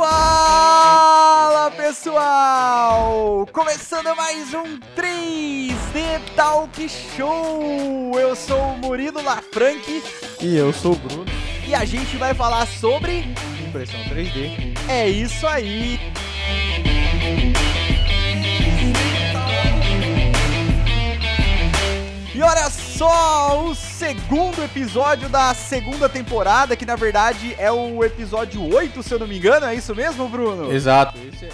Fala pessoal! Começando mais um 3D Talk Show! Eu sou o Murilo Lafranchi E eu sou o Bruno, e a gente vai falar sobre. impressão 3D. É isso aí! E olha só, o segundo episódio da segunda temporada, que na verdade é o episódio 8, se eu não me engano, é isso mesmo, Bruno? Exato. Esse, é-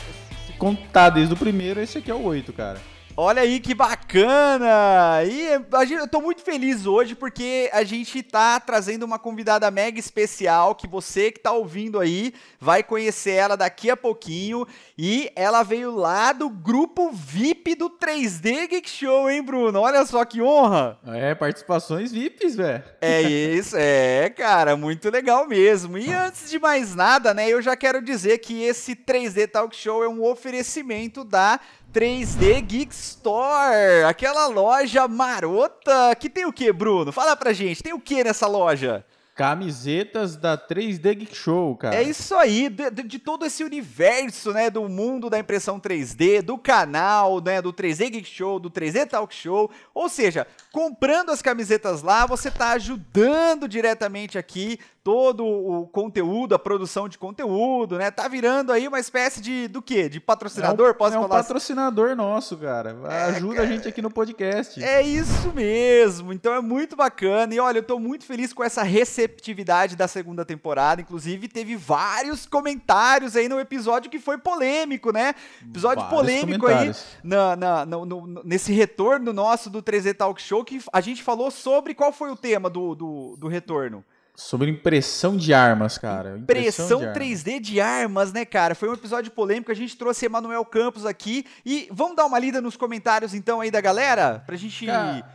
se contar desde o primeiro, esse aqui é o 8, cara. Olha aí que bacana! E eu tô muito feliz hoje porque a gente tá trazendo uma convidada mega especial que você que tá ouvindo aí vai conhecer ela daqui a pouquinho. E ela veio lá do grupo VIP do 3D Geek Show, hein, Bruno? Olha só que honra! É, participações VIPs, velho. É isso, é, cara, muito legal mesmo. E antes de mais nada, né, eu já quero dizer que esse 3D Talk Show é um oferecimento da 3D Geek Store, aquela loja marota que tem o que, Bruno? Fala pra gente, tem o que nessa loja? Camisetas da 3D Geek Show, cara. É isso aí, de, de- de todo esse universo, né, do mundo da impressão 3D, do canal, né, do 3D Geek Show, do 3D Talk Show. Ou seja, comprando as camisetas lá, você tá ajudando diretamente aqui todo o conteúdo, a produção de conteúdo, né? Tá virando aí uma espécie de do quê? De patrocinador, é um, posso é um falar assim? patrocinador nosso, cara. Ajuda a gente aqui no podcast. É isso mesmo, então é muito bacana. E olha, eu tô muito feliz com essa receptividade da segunda temporada. Inclusive, teve vários comentários aí no episódio que foi polêmico, né? Episódio Vários polêmico aí na, na- no- no- nesse retorno nosso do 3D Talk Show, que a gente falou sobre qual foi o tema do, do, do retorno. Sobre impressão de armas, cara. Impressão de armas. 3D de armas, né, cara? Foi um episódio polêmico, a gente trouxe Emanuel Campos aqui. E vamos dar uma lida nos comentários então aí da galera? Pra gente. Cara,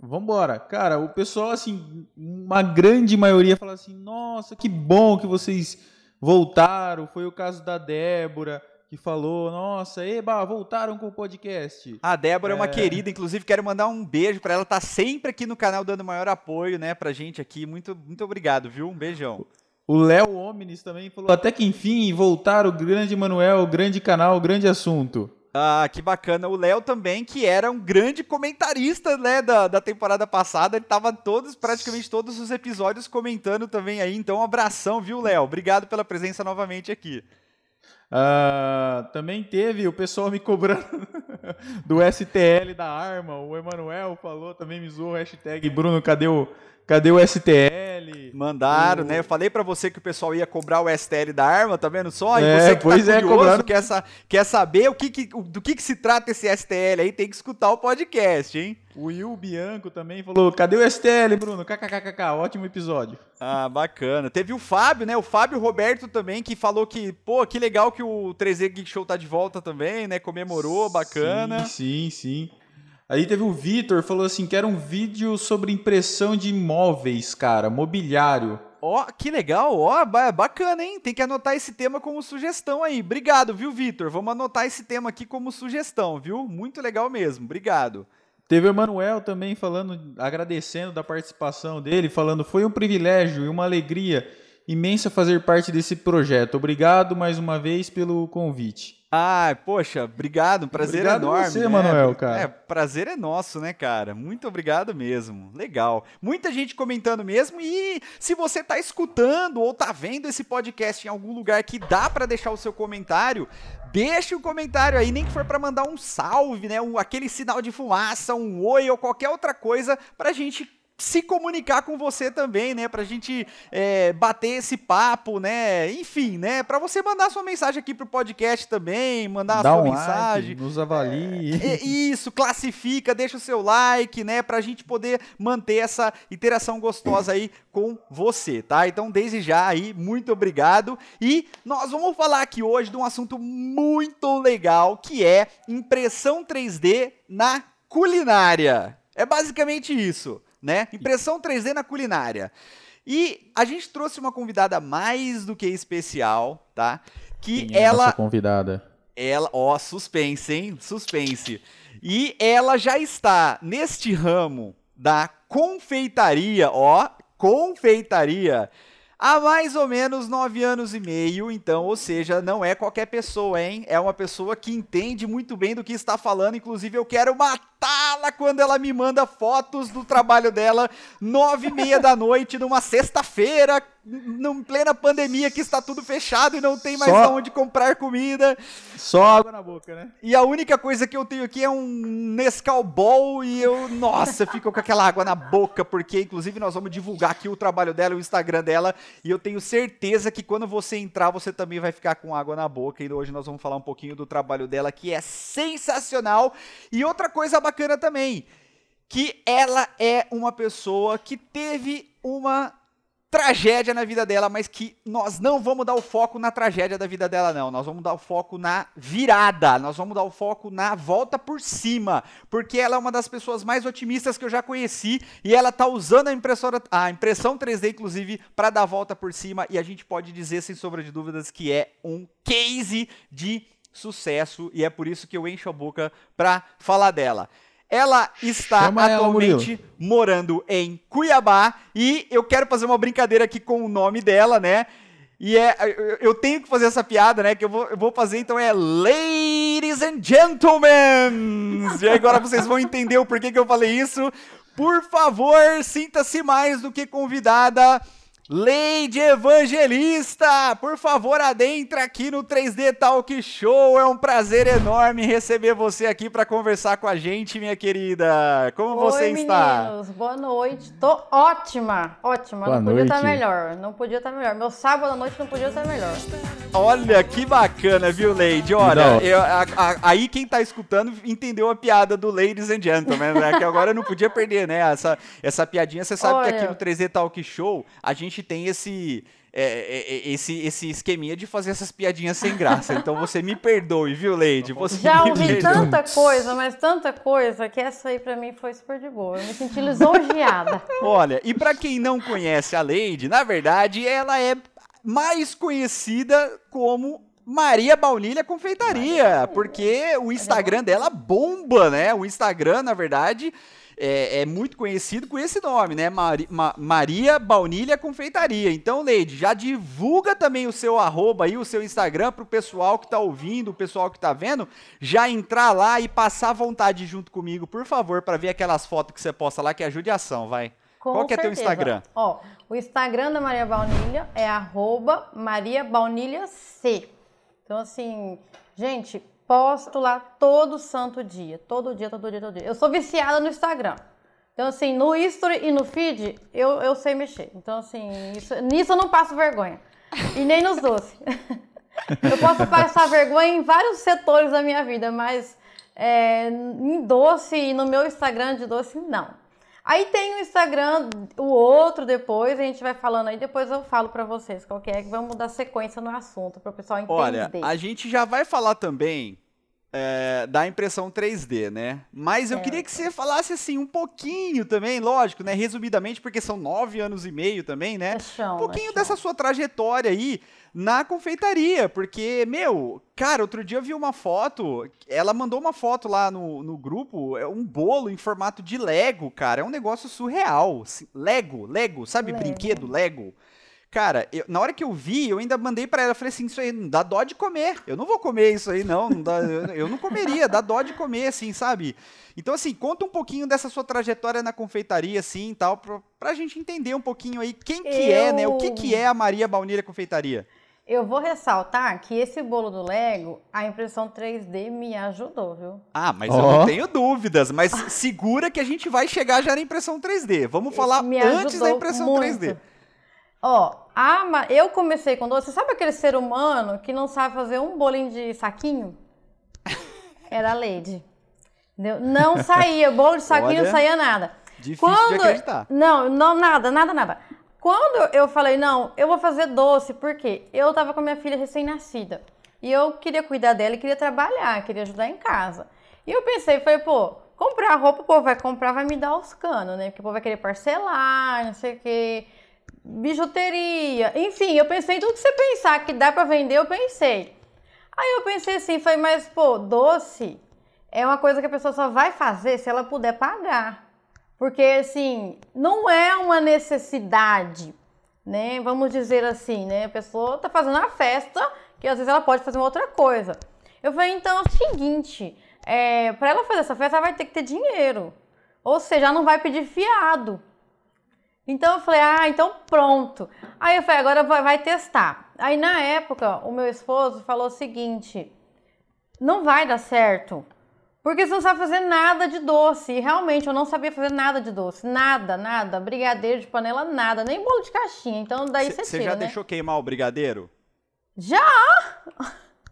Vambora. Cara, o pessoal, assim, uma grande maioria fala assim: nossa, que bom que vocês voltaram. Foi o caso da Débora, que falou: nossa, eba, voltaram com o podcast. A Débora é, uma É. querida, inclusive quero mandar um beijo pra ela, tá sempre aqui no canal dando maior apoio, né, pra gente aqui. Muito, muito obrigado, viu? Um beijão. O Léo Omnis também falou: até que enfim voltaram o grande Manuel, o grande canal, o grande assunto. Ah, que bacana. O Léo também, que era um grande comentarista, né, da, da temporada passada. Ele tava todos, praticamente todos os episódios comentando também aí. Então, um abração, viu, Léo? Obrigado pela presença novamente aqui. Ah, também teve o pessoal me cobrando do STL da arma. O Emanuel falou, também me zoou, hashtag Bruno, cadê o, cadê o STL? Mandaram, O- né? Eu falei pra você que o pessoal ia cobrar o STL da arma, tá vendo só? E É, você que pois tá é, curioso, cobraram. quer, sa- quer saber o que que- o- do que, que se trata esse STL aí, tem que escutar o podcast, hein? O Will Bianco também falou, cadê o STL, Bruno? KKKK, ótimo episódio. Ah, bacana. Teve o Fábio, né? O Fábio Roberto também, que falou que, pô, que legal que o 3D Geek Show tá de volta também, né? Comemorou, bacana. Sim, sim, sim. Aí teve o Vitor, falou assim, quero um vídeo sobre impressão de imóveis, cara, mobiliário. Ó, que legal, ó, ba- bacana, hein? Tem que anotar esse tema como sugestão aí. Obrigado, viu, Vitor? Vamos anotar esse tema aqui como sugestão, viu? Muito legal mesmo. Obrigado. Teve o Emanuel também falando, agradecendo da participação dele, falando foi um privilégio e uma alegria imensa fazer parte desse projeto. Obrigado mais uma vez pelo convite. Ah, poxa, obrigado, um prazer Obrigado enorme. você, né? Manuel, cara. É, prazer é nosso, né, cara? Muito obrigado mesmo. Legal. Muita gente comentando mesmo e se você tá escutando ou tá vendo esse podcast em algum lugar que dá pra deixar o seu comentário, deixa o comentário aí, nem que for pra mandar um salve, né, um, aquele sinal de fumaça, um oi ou qualquer outra coisa pra gente se comunicar com você também, né? Pra gente é, bater esse papo, né? Enfim, né? Pra você mandar sua mensagem aqui pro podcast também, mandar a Dá sua um mensagem. like, nos avalie. É, isso, classifica, deixa o seu like, né, pra gente poder manter essa interação gostosa aí com você, tá? Então, desde já aí, muito obrigado. E nós vamos falar aqui hoje de um assunto muito legal, que é impressão 3D na culinária. É basicamente isso, né? Impressão 3D na culinária. E a gente trouxe uma convidada mais do que especial, tá? Que Quem é a ela nossa convidada. ela, ó, suspense, hein? Suspense. E ela já está neste ramo da confeitaria, ó, confeitaria, há mais ou menos nove anos e meio, então, ou seja, não é qualquer pessoa, hein? É uma pessoa que entende muito bem do que está falando. Inclusive, eu quero quando ela me manda fotos do trabalho dela, nove e meia da noite, numa sexta-feira, em plena pandemia que está tudo fechado e não tem mais Só... onde comprar comida. Só água na boca, né? E a única coisa que eu tenho aqui é um Nescau Ball e eu, nossa, fico com aquela água na boca, porque inclusive nós vamos divulgar aqui o trabalho dela, o Instagram dela, e eu tenho certeza que quando você entrar, você também vai ficar com água na boca. E hoje nós vamos falar um pouquinho do trabalho dela, que é sensacional. E outra coisa bacana também, que ela é uma pessoa que teve uma tragédia na vida dela, mas que nós não vamos dar o foco na tragédia da vida dela, não. Nós vamos dar o foco na virada, nós vamos dar o foco na volta por cima, porque ela é uma das pessoas mais otimistas que eu já conheci e ela tá usando a impressora, a impressão 3D, inclusive, para dar a volta por cima e a gente pode dizer, sem sombra de dúvidas, que é um case de sucesso e é por isso que eu encho a boca para falar dela. Ela está Chama atualmente ela, morando em Cuiabá e eu quero fazer uma brincadeira aqui com o nome dela, né? E é, eu tenho que fazer essa piada, né? Que eu vou, eu vou fazer, então é Ladies and Gentlemen! E agora vocês vão entender o porquê que eu falei isso. Por favor, sinta-se mais do que convidada Lady Evangelista, por favor, adentra aqui no 3D Talk Show. É um prazer enorme receber você aqui para conversar com a gente, minha querida. Como Oi, você está? Meninos, boa noite. Tô ótima, ótima. Boa não podia estar tá melhor. Não podia estar tá melhor. Meu sábado à noite não podia estar tá melhor. Olha que bacana, viu, Lady? Olha, eu, a, a, aí quem tá escutando entendeu a piada do Ladies and Gentlemen, né? Que agora eu não podia perder, né? Essa, essa piadinha. Você sabe Olha, que aqui no 3D Talk Show a gente tem esse, é, é, é, esse, esse esqueminha de fazer essas piadinhas sem graça. Então você me perdoe, viu, Leide? Você Já ouvi perdoe. tanta coisa, mas tanta coisa, que essa aí para mim foi super de boa. Eu me senti lisonjeada. Olha, e para quem não conhece a Leide, na verdade, ela é mais conhecida como Maria Baunilha Confeitaria, porque o Instagram dela bomba, né? O Instagram, na verdade, é, é, muito conhecido com esse nome, né? Mari, Ma, Maria Baunilha Confeitaria. Então, Leide, já divulga também o seu arroba aí, o seu Instagram para o pessoal que está ouvindo, o pessoal que está vendo, já entrar lá e passar vontade junto comigo, por favor, para ver aquelas fotos que você posta lá, que ajude a ação, vai. Com Qual que certeza. é teu Instagram? Ó, o Instagram da Maria Baunilha é arroba Maria Baunilha C. Então, assim, gente, posto lá todo santo dia. Todo dia, todo dia, todo dia. Eu sou viciada no Instagram. Então, assim, no history e no feed, eu, eu sei mexer. Então, assim, isso, nisso eu não passo vergonha. E nem nos doces. eu posso passar vergonha em vários setores da minha vida, mas é, em doce e no meu Instagram de doce, não. Aí tem o Instagram, o outro depois, a gente vai falando aí, depois eu falo para vocês qual que é, que vamos dar sequência no assunto, para o pessoal entender. Olha, a gente já vai falar também é, da impressão 3D, né? Mas eu é. queria que você falasse assim um pouquinho também, lógico, né? Resumidamente, porque são nove anos e meio também, né? É chão, um pouquinho é dessa sua trajetória aí na confeitaria, porque, meu, cara, outro dia eu vi uma foto, ela mandou uma foto lá no, no grupo, é um bolo em formato de Lego, cara, é um negócio surreal. Lego, Lego, sabe Lego. brinquedo Lego? Cara, eu, na hora que eu vi, eu ainda mandei para ela, falei assim, isso aí não dá dó de comer. Eu não vou comer isso aí, não. não dá, eu, eu, não comeria, dá dó de comer, assim, sabe? Então, assim, conta um pouquinho dessa sua trajetória na confeitaria, assim, tal, pra, pra gente entender um pouquinho aí quem que eu... é, né? O que que é a Maria Baunilha Confeitaria? Eu vou ressaltar que esse bolo do Lego, a impressão 3D me ajudou, viu? Ah, mas oh. eu não tenho dúvidas. Mas segura que a gente vai chegar já na impressão 3D. Vamos falar antes da impressão muito. 3D. Ó, a, eu comecei com doce. Você sabe aquele ser humano que não sabe fazer um bolinho de saquinho? Era a Lady. Entendeu? Não saía, bolo de saquinho Olha, não saía nada. Difícil Quando, de acreditar. Não, não, nada, nada, nada. Quando eu falei, não, eu vou fazer doce, porque eu tava com a minha filha recém-nascida. E eu queria cuidar dela queria trabalhar, queria ajudar em casa. E eu pensei, falei, pô, comprar roupa, o povo vai comprar, vai me dar os canos, né? Porque o povo vai querer parcelar, não sei o quê bijuteria, enfim, eu pensei tudo que você pensar que dá para vender, eu pensei. Aí eu pensei assim, falei, mas pô, doce é uma coisa que a pessoa só vai fazer se ela puder pagar. Porque assim, não é uma necessidade, né? Vamos dizer assim, né? A pessoa tá fazendo uma festa, que às vezes ela pode fazer uma outra coisa. Eu falei, então é o seguinte, é, para ela fazer essa festa, ela vai ter que ter dinheiro. Ou seja, ela não vai pedir fiado. Então eu falei, ah, então pronto. Aí eu falei, agora vai, vai testar. Aí na época, o meu esposo falou o seguinte: não vai dar certo. Porque você não sabe fazer nada de doce. E realmente eu não sabia fazer nada de doce. Nada, nada. Brigadeiro de panela, nada. Nem bolo de caixinha. Então daí você Você tira, já né? deixou queimar o brigadeiro? Já!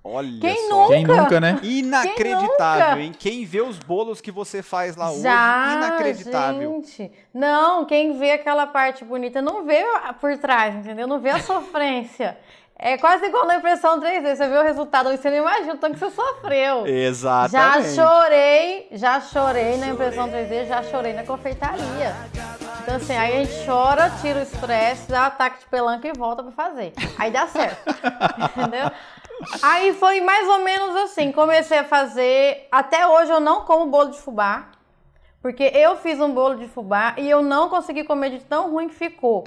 Olha Quem só. Quem nunca, né? Inacreditável, nunca? hein? Quem vê os bolos que você faz lá hoje, Já, inacreditável. gente. Não, quem vê aquela parte bonita não vê por trás, entendeu? Não vê a sofrência. É quase igual na impressão 3D. Você vê o resultado, você não imagina o tanto que você sofreu. Já Exatamente. chorei, já chorei na impressão 3D, já chorei na confeitaria. Então assim, aí a gente chora, tira o estresse, dá um ataque de pelanca e volta pra fazer. Aí dá certo. Entendeu? Aí foi mais ou menos assim, comecei a fazer, até hoje eu não como bolo de fubá, porque eu fiz um bolo de fubá e eu não consegui comer de tão ruim que ficou.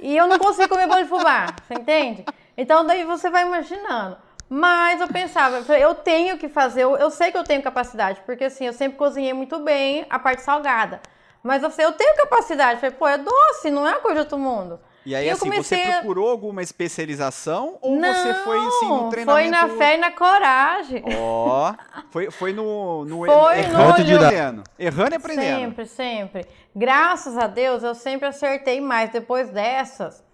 E eu não consigo comer bolo de fubá, você entende? Então daí você vai imaginando. Mas eu pensava, eu tenho que fazer, eu, eu sei que eu tenho capacidade, porque assim, eu sempre cozinhei muito bem a parte salgada. Mas eu falei, eu tenho capacidade. Eu falei, pô, é doce, não é uma coisa de outro mundo. E aí, E assim, comecei você procurou alguma especialização ou não, você foi, assim, no Foi treinamento... na fé e na coragem. Ó, foi, foi no... no Foi errando no e olho. aprendendo. Errando e aprendendo. Sempre, sempre. Graças a Deus, eu sempre acertei mais. Depois dessas,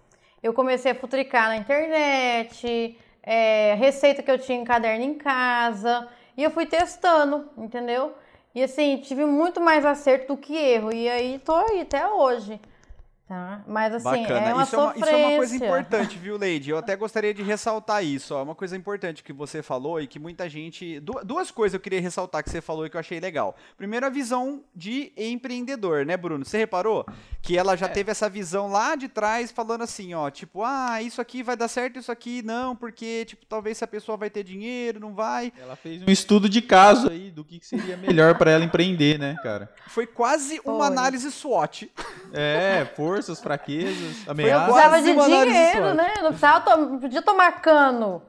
eu comecei a futricar na internet, é, receita que eu tinha em caderno em casa, e eu fui testando, entendeu? E assim, tive muito mais acerto do que erro, e aí tô aí até hoje. Tá? Mas assim, Bacana. é uma isso, é uma, sofrência. isso é uma coisa importante, viu, Leide? Eu até gostaria de ressaltar isso. Ó. É uma coisa importante que você falou e que muita gente. du- Duas coisas eu queria ressaltar que você falou e que eu achei legal. Primeiro, a visão de empreendedor, né, Bruno? Você reparou que ela É. já teve essa visão lá de trás, falando assim, ó, tipo, ah, isso aqui vai dar certo, isso aqui não, porque, tipo, talvez se a pessoa vai ter dinheiro, não vai. Ela fez um estudo de caso aí do que seria melhor pra ela empreender, né, cara? Foi quase uma Foi. análise SWOT. É, forças, fraquezas, Eu ameaças. precisava de dinheiro, né? Não precisava, to- não podia tomar cano.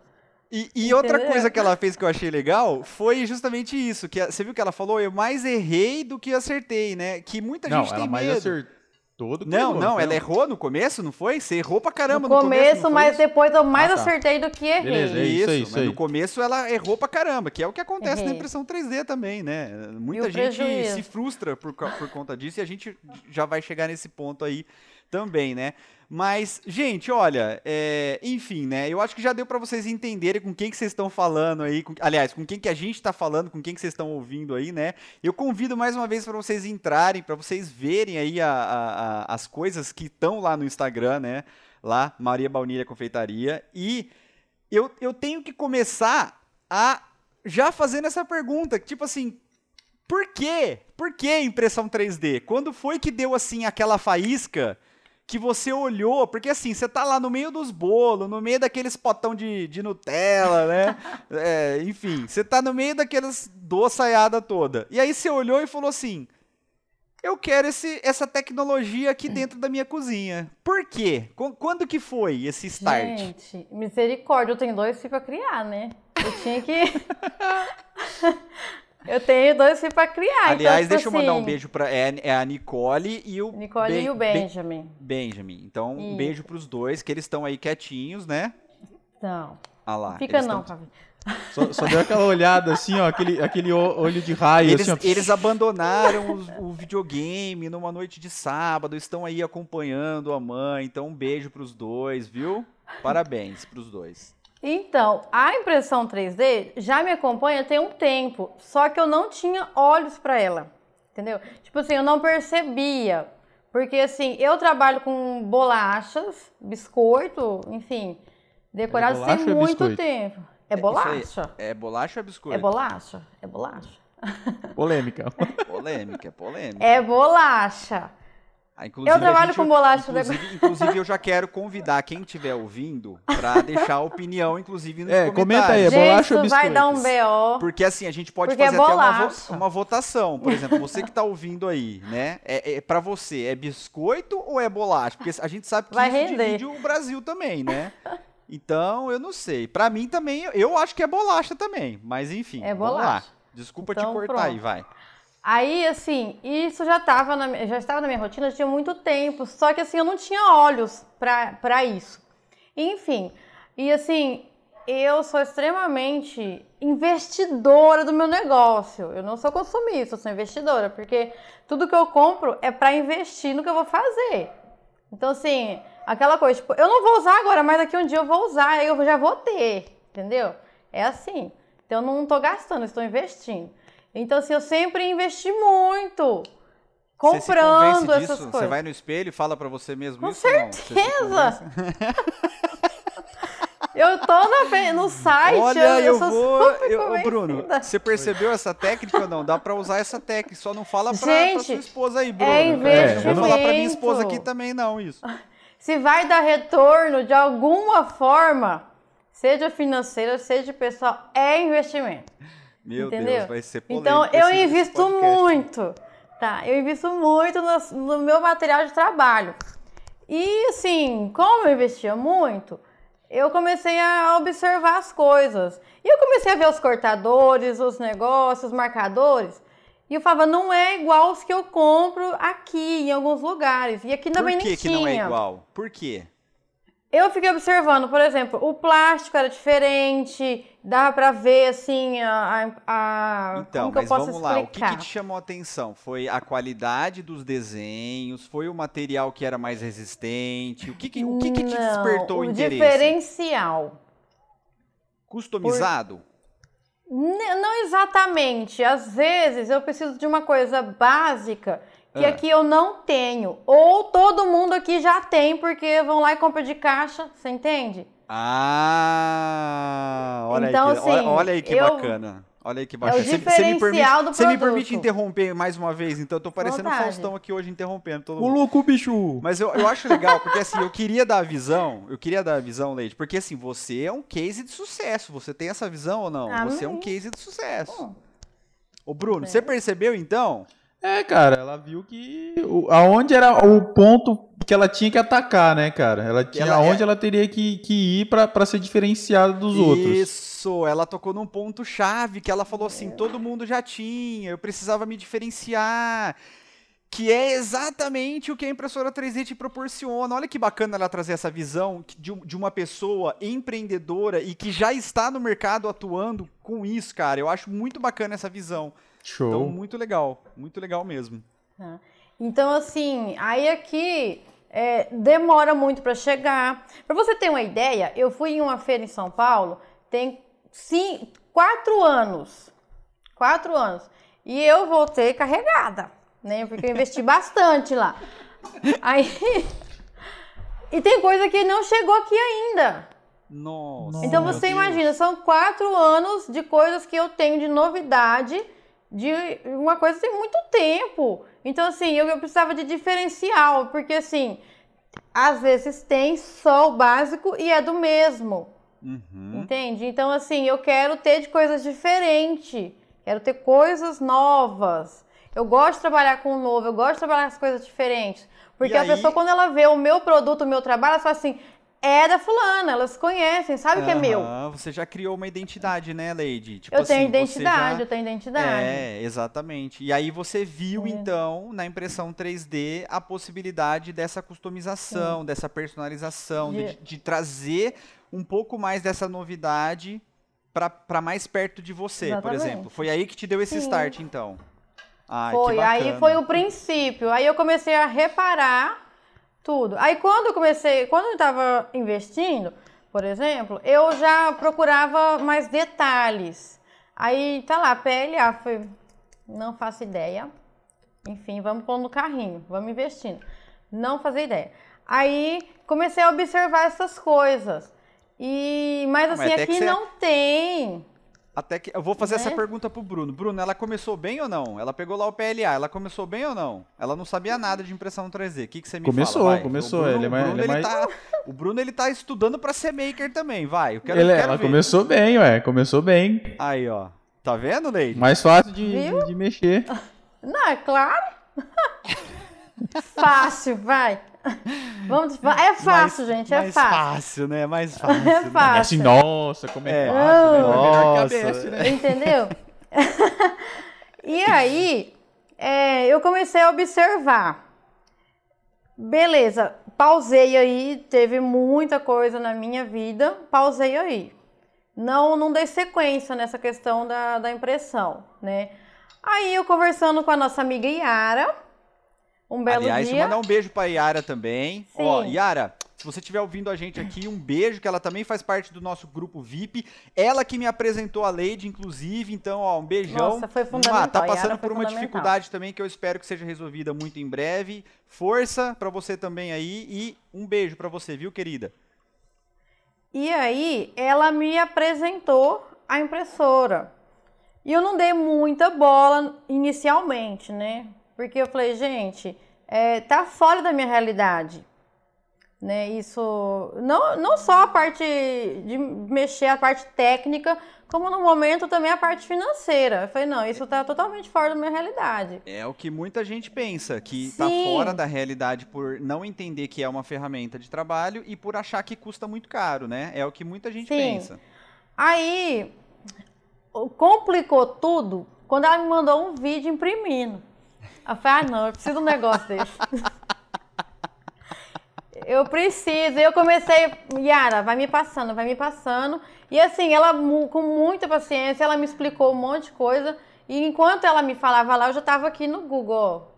E, e outra coisa que ela fez que eu achei legal foi justamente isso, que você viu que ela falou, eu mais errei do que acertei, né? Que muita Não, gente ela tem mais medo. acertou do que Não, errou, não, ela errou no começo, não foi? Você errou pra caramba no no, começo, foi mas isso? depois eu mais Ah, tá. acertei do que errei. Beleza, é isso aí, isso mas aí. no começo ela errou pra caramba, que é o que acontece na Errei. impressão 3D também, né? Muita gente prejuízo? se frustra por, por conta disso e a gente já vai chegar nesse ponto aí também, né? Mas, gente, olha, é, enfim, né? Eu acho que já deu pra vocês entenderem com quem que vocês estão falando aí, com- aliás, com quem que a gente tá falando, com quem que vocês estão ouvindo aí, né? Eu convido mais uma vez pra vocês entrarem, pra vocês verem aí a- a- a- as coisas que estão lá no Instagram, né? Lá, Maria Baunilha Confeitaria. E eu, eu tenho que começar a já fazendo essa pergunta, tipo assim, por quê? Por que impressão 3D? Quando foi que deu assim aquela faísca que você olhou? Porque assim, você tá lá no meio dos bolos, no meio daqueles potão de, de Nutella, né? É, enfim, você tá no meio daquelas doçaiada toda. E aí você olhou e falou assim: eu quero esse, essa tecnologia aqui dentro da minha cozinha. Por quê? Qu- Quando que foi esse start? Gente, misericórdia, eu tenho dois filhos pra criar, né? Eu tinha que. eu tenho dois filhos pra criar. Aliás, então, deixa eu tipo mandar um assim, beijo pra. É, é a Nicole e o. Nicole Ben- e o Ben- Benjamin. Benjamin. Então, um Isso. beijo pros dois, que eles estão aí quietinhos, né? Não, Ah lá. fica não, tão- Fabi. Só, só deu aquela olhada assim, ó, aquele, aquele olho de raio, Eles, assim, ó. eles abandonaram os- o videogame numa noite de sábado, estão aí acompanhando a mãe. Então, um beijo pros dois, viu? Parabéns pros dois. Então, a impressão 3D já me acompanha tem um tempo, só que eu não tinha olhos para ela, entendeu? Tipo assim, eu não percebia, porque assim, eu trabalho com bolachas, biscoito, enfim, decorado bolacha tem é muito biscoito? tempo. É aí, bolacha? É bolacha ou biscoito? É bolacha? É bolacha. Polêmica. Polêmica, é polêmica. É bolacha. Ah, inclusive, Eu trabalho gente- com bolacha Inclusive, inclusive, eu já quero convidar quem estiver ouvindo pra deixar a opinião, inclusive, nos É, comentários. comenta aí, é Gente, bolacha ou isso vai dar um? BO. Porque assim, a gente pode Porque é fazer até uma, vo- uma votação. Por exemplo, você que tá ouvindo aí, né? É, é para você, é biscoito ou é bolacha? Porque a gente sabe que Vai isso render. divide o Brasil também, né? Então, eu não sei. Pra mim também, eu acho que é bolacha também. Mas enfim, É vamos lá. bolacha. Desculpa Então, te cortar pronto. aí, vai. Aí, assim, isso já estava na, já estava na minha rotina, já tinha muito tempo. Só que, assim, eu não tinha olhos para isso. Enfim, e assim, eu sou extremamente investidora do meu negócio. Eu não sou consumista, eu sou investidora, porque tudo que eu compro é para investir no que eu vou fazer. Então, assim, aquela coisa, tipo, eu não vou usar agora, mas daqui um dia eu vou usar, aí eu já vou ter, entendeu? É assim. Então, eu não tô gastando, estou investindo. Então, assim, eu sempre investi muito. Você se Comprando convence essas disso? coisas. Você vai no espelho e fala pra você mesmo Com isso? Você certeza. Eu tô na no site, Olha, eu, eu, sou vou. super eu- ô, Bruno, você percebeu essa técnica ou não? Dá pra usar essa técnica, só não fala pra, pra Gente, sua esposa aí, Bruno. é não vou falar pra minha investimento. esposa aqui também, não, isso. Se vai dar retorno de alguma forma, seja financeira, seja pessoal, é investimento. Meu entendeu? Deus, vai ser polêmico. Então, eu invisto muito, tá? Eu invisto muito no, no meu material de trabalho. E, assim, como eu investia muito, eu comecei a observar as coisas. E eu comecei a ver os cortadores, os negócios, os marcadores. E eu falava, não é igual os que eu compro aqui, em alguns lugares. E aqui também Por que, nem que tinha. não é igual? Por quê? Eu fiquei observando, por exemplo, o plástico era diferente, dava pra ver assim a, a- Então, como mas vamos lá. O que, explicar? que te chamou a atenção? Foi a qualidade dos desenhos? Foi o material que era mais resistente? O que, que, o que, que te Não, despertou o o interesse? diferencial. Customizado? N- Não exatamente. Às vezes eu preciso de uma coisa básica que Ah. aqui eu não tenho. Ou todo mundo aqui já tem, porque vão lá e compram de caixa, você entende? Ah, olha Então, aí que, olha, assim, olha aí que eu- bacana. Olha aí que bacana. o Você- diferencial você me permite, do você me permite interromper mais uma vez, então eu tô parecendo o Vontade. Faustão aqui hoje interrompendo todo Ô, mundo. louco, bicho! Mas eu, eu acho legal, porque assim, eu queria dar a visão, eu queria dar a visão, Leite, porque assim, você é um case de sucesso. Você tem essa visão ou não? Amém. Você é um case de sucesso. Bom, Ô, Bruno, você percebeu então? É, cara, ela viu que o- aonde era o ponto que ela tinha que atacar, né, cara? Ela tinha Ela aonde é- ela teria que, que ir pra ser diferenciada dos outros. Isso, ela tocou num ponto chave que ela falou assim, todo mundo já tinha, eu precisava me diferenciar. Que é exatamente o que a impressora 3D te proporciona. Olha que bacana ela trazer essa visão de, de uma pessoa empreendedora e que já está no mercado atuando com isso, cara. Eu acho muito bacana essa visão. Show. Então, muito legal. Muito legal mesmo. Então, assim, aí aqui é, demora muito para chegar. Para você ter uma ideia, eu fui em uma feira em São Paulo, tem sim, quatro anos. Quatro anos. E eu voltei carregada, né? Porque eu investi bastante lá. Aí. E tem coisa que não chegou aqui ainda. Nossa. Então você imagina, são quatro anos de coisas que eu tenho de novidade, de uma coisa tem muito tempo. Então, assim, eu, eu precisava de diferencial, porque assim, às vezes tem só o básico e é do mesmo. Uhum. Entende? Então, assim, eu quero ter de coisas diferentes. Quero ter coisas novas. Eu gosto de trabalhar com o novo, eu gosto de trabalhar com as coisas diferentes. Porque E a aí- pessoa, quando ela vê o meu produto, o meu trabalho, ela fala assim: é da fulana, elas conhecem, sabe que é meu. Você já criou uma identidade, né, Lady? Tipo Eu tenho assim, você identidade, já- eu tenho identidade. É, exatamente. E aí você viu, É. então, na impressão 3D, a possibilidade dessa customização, dessa personalização, de, De- de trazer um pouco mais dessa novidade para mais perto de você, por Exatamente. exemplo. Foi aí que te deu esse Sim. start, então. Ai, Foi, aí foi o princípio. Aí eu comecei a reparar tudo. Aí quando eu comecei, quando eu estava investindo, por exemplo, eu já procurava mais detalhes. Aí tá lá, PLA, foi, não faço ideia. Enfim, vamos pôr no carrinho, vamos investindo. Não fazia ideia. Aí comecei a observar essas coisas. E mas Ah, mas assim, até que aqui você- não tem. Até que eu vou fazer Né? essa pergunta pro Bruno. Bruno, ela começou bem ou não? Ela pegou lá o PLA, ela começou bem ou não? Ela não sabia nada de impressão 3D. O que, que você me Começou, fala? Vai. começou. O Bruno, Ele é mais- o Bruno, ele é ele mais- tá, o Bruno ele tá estudando pra ser maker também, vai. Eu quero, Ele- quero ela ver. começou bem, ué. Começou bem. Aí, ó. Tá vendo, Leide? Mais fácil de, de, de mexer. Não, é claro. fácil, vai. Vamos, é fácil, Mais- gente, é mais fácil. né? Mais fácil. É né? fácil. Assim, nossa, como é, É. fácil, né? Melhor que a Nossa. Né? Entendeu? e aí, é, eu comecei a observar. Beleza, pausei aí, teve muita coisa na minha vida, pausei aí. Não, não dei sequência nessa questão da, da impressão, né? Aí eu conversando com a nossa amiga Yara, um belo Aliás, dia. mandar um beijo pra Yara também. Sim. Ó, Yara, se você estiver ouvindo a gente aqui, um beijo, que ela também faz parte do nosso grupo VIP. Ela que me apresentou a Leide, inclusive. Então, ó, um beijão. Nossa, foi Ah, fundamental. tá Yara passando por uma dificuldade também que eu espero que seja resolvida muito em breve. Força pra você também aí e um beijo pra você, viu, querida? E aí, ela me apresentou a impressora. E eu não dei muita bola inicialmente, né? Porque eu falei, gente, é, tá fora da minha realidade. Né? Isso, não, não só a parte de mexer, a parte técnica, como no momento também a parte financeira. Eu falei, não, isso tá totalmente fora da minha realidade. É o que muita gente pensa, que tá fora da realidade por não entender que é uma ferramenta de trabalho e por achar que custa muito caro, né? É o que muita gente Sim. pensa. Aí complicou tudo quando ela me mandou um vídeo imprimindo. Eu falei, ah não, eu preciso de um negócio desse. eu preciso. E eu comecei, Yara, vai me passando, vai me passando. E assim, ela com muita paciência, ela me explicou um monte de coisa. E enquanto ela me falava lá, eu já estava aqui no Google.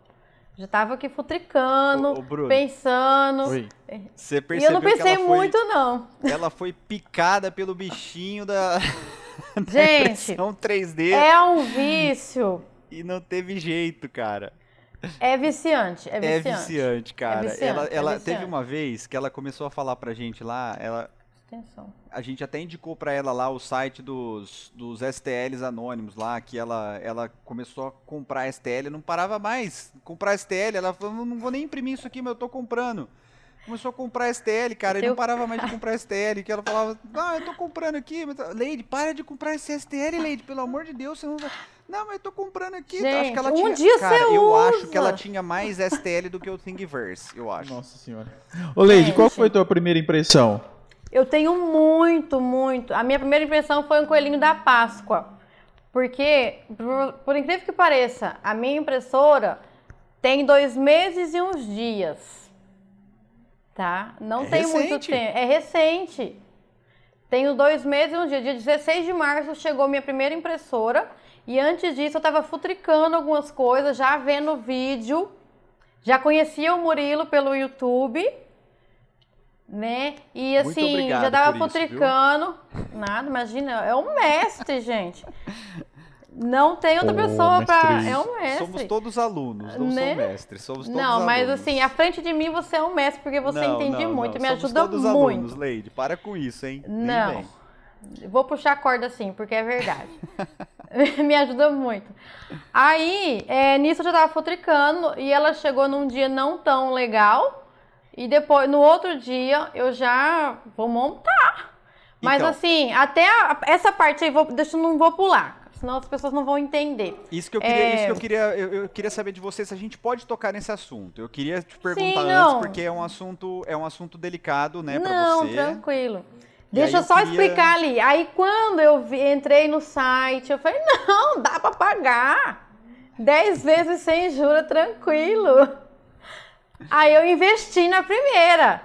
Já estava aqui futricando, Ô, ô, Bruno. pensando. Oi. Você E percebeu eu não pensei foi, muito, não. ela foi picada pelo bichinho da, da Gente, impressão 3D é um vício. E não teve jeito, cara. É viciante, é É viciante. viciante, cara. viciante, ela é ela viciante. teve uma vez que ela começou a falar pra gente lá, ela Atenção. a gente até indicou pra ela lá o site dos, dos STLs anônimos lá, que ela, ela começou a comprar STL, não parava mais comprar STL, ela falou, não vou nem imprimir isso aqui, mas eu tô comprando. Começou a comprar STL, cara, e Eu- não parava mais de comprar STL, que ela falava, não, eu tô comprando aqui, mas... Leide, para de comprar esse STL, Leide, pelo amor de Deus, você não vai... Não, mas eu tô comprando aqui, acho Gente, que ela um tinha... dia cara, você eu acho que ela usa. tinha mais STL do que o Thingiverse, eu acho. Nossa senhora. Ô, Leide, qual foi a tua primeira impressão? Eu tenho muito, muito. A minha primeira impressão foi um coelhinho da Páscoa. Porque, por, por incrível que pareça, a minha impressora tem dois meses e uns dias. Tá? Não É tem muito tempo. É recente. Tenho dois meses e um dia. Dia 16 de março chegou minha primeira impressora. E antes disso eu estava futricando algumas coisas, já vendo vídeo. Já conhecia o Murilo pelo YouTube. Né? E assim, já tava por isso, futricando. Nada, imagina, é um mestre, gente. Não tem outra Ô, pessoa pra. mestre. É um mestre. Somos todos alunos, não Né? sou mestre, somos todos Não, mas alunos. assim, à frente de mim você é um mestre, porque você Não, entende não, muito, não. me Somos ajuda todos muito. alunos, Leide. Para com isso, hein? Não. Vou puxar a corda assim, porque é verdade. Me ajuda muito. Aí, é, nisso eu já tava futricando e ela chegou num dia não tão legal. E depois, no outro dia, eu já vou montar. Mas Então. assim, até a- essa parte aí, vou, deixa eu não vou pular. Senão as pessoas não vão entender. Isso que eu queria, É. isso que eu queria, eu, eu queria saber de você se a gente pode tocar nesse assunto. Eu queria te perguntar Sim, antes não. porque é um assunto, é um assunto delicado, né, pra Não, você. tranquilo. Deixa eu só queria- explicar ali. Aí quando eu vi- entrei no site, eu falei, não, dá pra pagar. 10 vezes sem juros, tranquilo. Aí eu investi na primeira.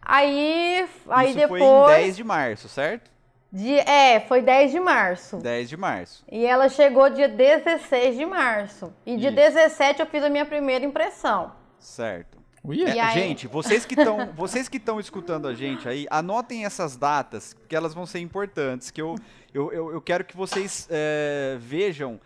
Aí, aí Isso depois. foi em 10 de março, certo? de- é, foi 10 de março. 10 de março. E ela chegou dia 16 de março. E dia Isso. 17 eu fiz a minha primeira impressão. Certo. E é. aí- Gente, vocês que estão, vocês que estão escutando a gente aí, anotem essas datas, porque elas vão ser importantes. Que eu, eu, eu, eu quero que vocês é, vejam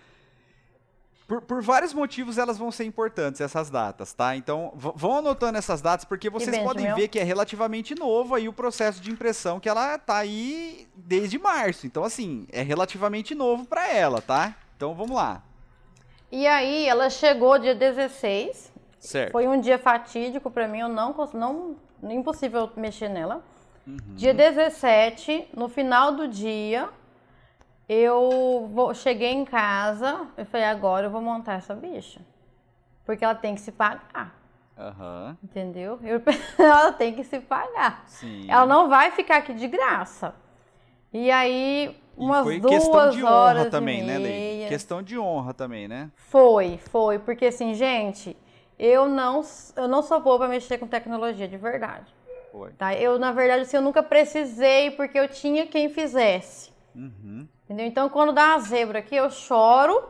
Por, por vários motivos elas vão ser importantes, essas datas, tá? Então, vão anotando essas datas, porque vocês podem meu? ver que é relativamente novo aí o processo de impressão, que ela tá aí desde março. Então, assim, é relativamente novo para ela, tá? Então, vamos lá. E aí, ela chegou dia 16. Certo. Foi um dia fatídico pra mim, eu não não impossível mexer nela. Uhum. Dia 17, no final do dia, eu vou- cheguei em casa, eu falei, agora eu vou montar essa bicha. Porque ela tem que se pagar, Aham. entendeu? Eu- ela tem que se pagar. Sim. Ela não vai ficar aqui de graça. E aí, E umas foi duas questão de horas honra também, e né, Lei? meia. Questão de honra também, né? Foi, foi. Porque assim, gente, eu não, eu não sou boa pra mexer com tecnologia, de verdade. Foi. Tá? Eu, na verdade, assim, eu nunca precisei porque eu tinha quem fizesse. Uhum. Entendeu? Então, quando dá uma zebra aqui, eu choro,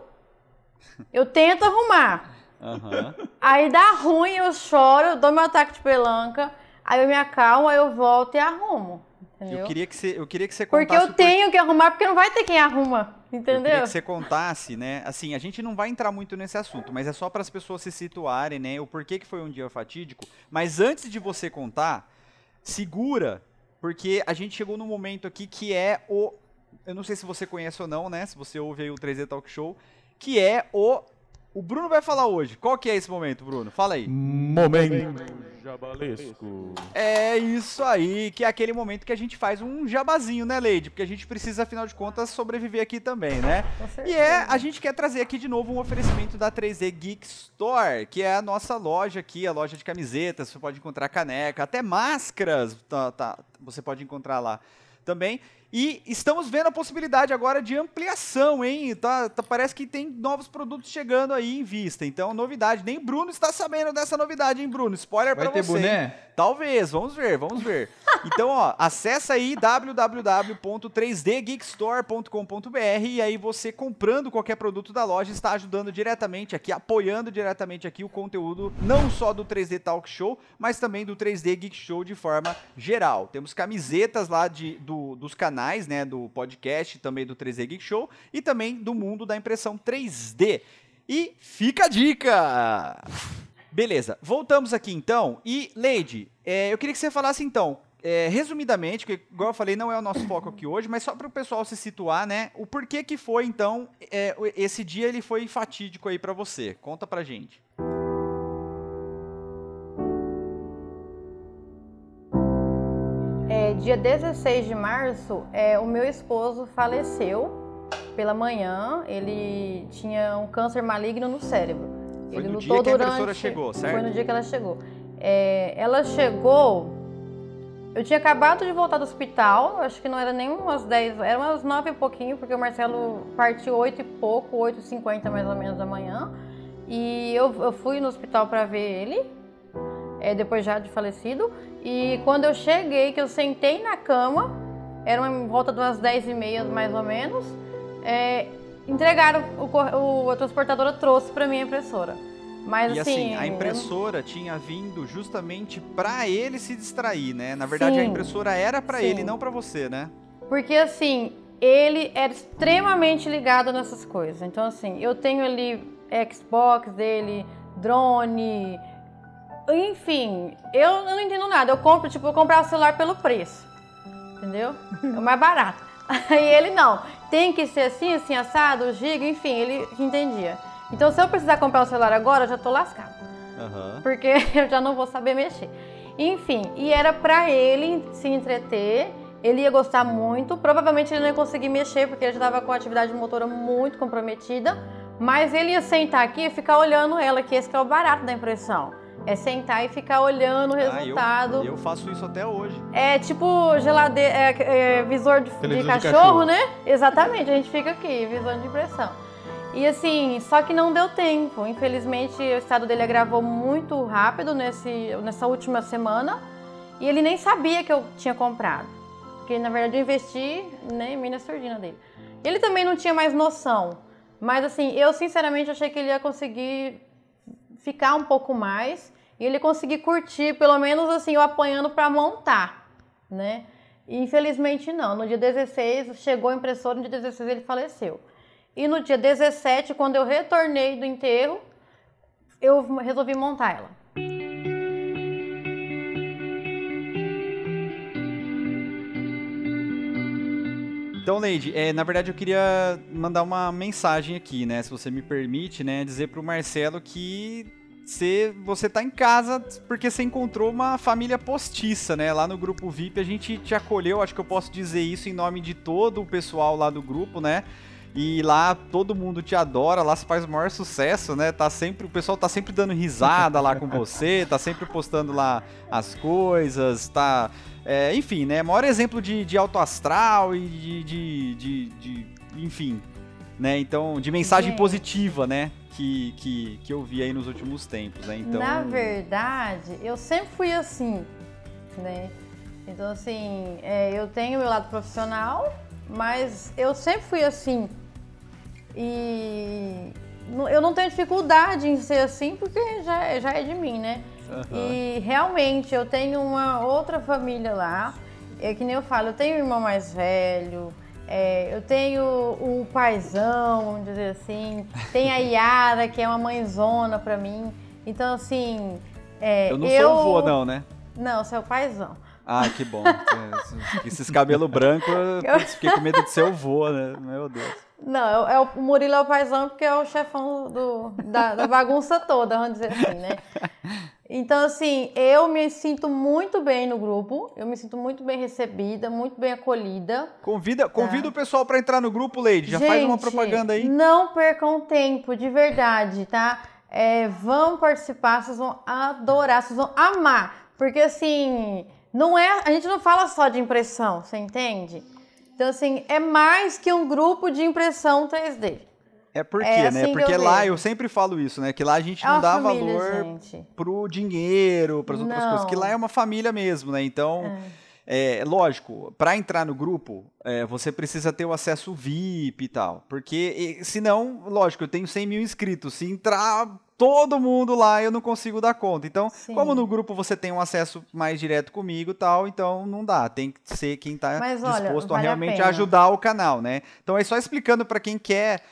eu tento arrumar. Aham. Aí dá ruim, eu choro, eu dou meu ataque de pelanca, aí eu me acalmo, aí eu volto e arrumo. Entendeu? Eu queria que você, eu queria que você contasse Porque eu tenho que arrumar, porque não vai ter quem arruma. Eu Entendeu? queria que você contasse, né? Assim, a gente não vai entrar muito nesse assunto, mas é só para as pessoas se situarem, né? O porquê que foi um dia fatídico. Mas antes de você contar, segura, porque a gente chegou num momento aqui que é o. Eu não sei se você conhece ou não, né? Se você ouve aí o 3D Talk Show, que é o. O Bruno vai falar hoje. Qual que é esse momento, Bruno? Fala aí. Momento jabalesco. É isso aí, que é aquele momento que a gente faz um jabazinho, né, Leide? Porque a gente precisa, afinal de contas, sobreviver aqui também, né? E é, a gente quer trazer aqui de novo um oferecimento da 3D Geek Store, que é a nossa loja aqui, a loja de camisetas, você pode encontrar caneca, até máscaras, tá, tá, você pode encontrar lá também. E estamos vendo a possibilidade agora de ampliação, hein? Tá, tá- parece que tem novos produtos chegando aí em vista. Então, novidade. Nem Bruno está sabendo dessa novidade, hein, Bruno? Spoiler Vai ter você. hein? boné? Talvez, vamos ver, vamos ver. Então, ó, acessa aí www.3dgeekstore.com.br e aí você comprando qualquer produto da loja está ajudando diretamente aqui, apoiando diretamente aqui o conteúdo não só do 3D Talk Show, mas também do 3D Geek Show de forma geral. Temos camisetas lá de, do- dos canais, né, do podcast, também do 3D Geek Show e também do mundo da impressão 3D. E fica a dica! Beleza, voltamos aqui então. E, Leide, é, eu queria que você falasse então, é, resumidamente, porque, igual eu falei, não é o nosso foco aqui hoje, mas só para o pessoal se situar, né? O porquê que foi, então, é, esse dia ele foi fatídico aí para você. Conta pra gente. É, dia 16 de março, é, o meu esposo faleceu pela manhã. Ele tinha um câncer maligno no cérebro. Foi ele no dia que a durante... impressora chegou, certo? Foi no dia que ela chegou. É, ela chegou. Eu tinha acabado de voltar do hospital, acho que não era nem umas 10, era umas 9 e pouquinho, porque o Marcelo partiu 8 e pouco, 8 e 50 mais ou menos da manhã. E eu, eu fui no hospital para ver ele, é, depois já de falecido. E quando eu cheguei, que eu sentei na cama, era uma- volta de umas 10 e meia mais ou menos, é, entregaram, o, o- a transportadora trouxe para mim a impressora. Mas e assim, assim, a eu impressora tinha vindo justamente pra ele se distrair, né? Na verdade, a Sim. impressora era pra Sim. ele, não pra você, né? Porque assim, ele era extremamente ligado nessas coisas. Então, assim, eu tenho ali Xbox dele, drone, enfim, eu, eu não entendo nada. Eu compro, tipo, eu comprar o celular pelo preço. Entendeu? É o mais barato. Aí ele não. Tem que ser assim, assim, assado, giga, enfim, ele entendia. Então, se eu precisar comprar o celular agora, eu já tô lascado Aham. porque eu já não vou saber mexer. Enfim, e era pra ele se entreter, ele ia gostar muito, provavelmente ele não ia conseguir mexer porque ele já estava com a atividade motora muito comprometida, mas ele ia sentar aqui e ficar olhando ela, que esse que é o barato da impressão. É sentar e ficar olhando o Ah, eu- resultado. eu faço isso até hoje. É tipo geladeira, é, é, visor de, de Televisor de cachorro, cachorro. né? Exatamente, a gente fica aqui, visor de impressão. E assim, só que não deu tempo. Infelizmente, o estado dele agravou muito rápido nesse, nessa última semana. E ele nem sabia que eu tinha comprado. Porque, na verdade, eu investi né, em mina surdina dele. Ele também não tinha mais noção. Mas assim, eu sinceramente achei que ele ia conseguir ficar um pouco mais e ele conseguir curtir, pelo menos assim, eu apanhando para montar, né? E, infelizmente não. No dia 16 chegou a impressora, no dia 16 ele faleceu. E no dia 17, quando eu retornei do enterro, eu resolvi montar ela. Então, Leide, é, na verdade eu queria mandar uma mensagem aqui, né? Se você me permite, né? Dizer pro Marcelo que você, você tá em casa porque você encontrou uma família postiça, né? Lá no grupo VIP a gente te acolheu, acho que eu posso dizer isso em nome de todo o pessoal lá do grupo, né? E lá todo mundo te adora, lá você faz o maior sucesso, né? Tá sempre, o pessoal tá sempre dando risada lá com você, tá sempre postando lá as coisas, tá. É, enfim, né? Maior exemplo de, de alto astral e de, de, de, de enfim, né? Então, de mensagem Gente. positiva, né? Que, que, que eu vi aí nos últimos tempos, né? Então, Na verdade, eu sempre fui assim, né? Então, assim, é, eu tenho meu lado profissional, mas eu sempre fui assim. E eu não tenho dificuldade em ser assim, porque já, já é de mim, né? E realmente, eu tenho uma outra família lá. É que nem eu falo, eu tenho um irmão mais velho, é, eu tenho o paizão, vamos dizer assim. Tem a Yara, que é uma mãezona pra mim. Então, assim. é, eu não sou o vô, não, né? Não, você é o paizão. Ah, que bom. Esses cabelos brancos, eu fiquei com medo de ser o vô, né? Meu Deus. Não, é o, o Murilo é o paizão porque é o chefão do, da, da bagunça toda, vamos dizer assim, né? Então, assim, eu me sinto muito bem no grupo, eu me sinto muito bem recebida, muito bem acolhida. Convida, convida o pessoal pra entrar no grupo, Lady. Já faz uma Gente, propaganda aí. Não percam tempo, de verdade, tá? É, vão participar, vocês vão adorar, vocês vão amar. Porque assim, não é. A gente não fala só de impressão, você entende? Então, assim, é mais que um grupo de impressão 3D. É porque, É né? assim que Porque eu lá vejo. eu sempre falo isso, né? Que lá a gente É não dá família, valor gente. pro dinheiro, pras outras Não. coisas. Que lá é uma família mesmo, né? Então, é, lógico, pra entrar no grupo, é, você precisa ter o acesso VIP e tal. Porque, e, senão, lógico, eu tenho 100 mil inscritos. Se entrar todo mundo lá, eu não consigo dar conta. Então, Sim. como no grupo você tem um acesso mais direto comigo e tal, então não dá. Tem que ser quem tá Mas, olha, disposto vale a a realmente pena. ajudar o canal, né? Então, é só explicando pra quem quer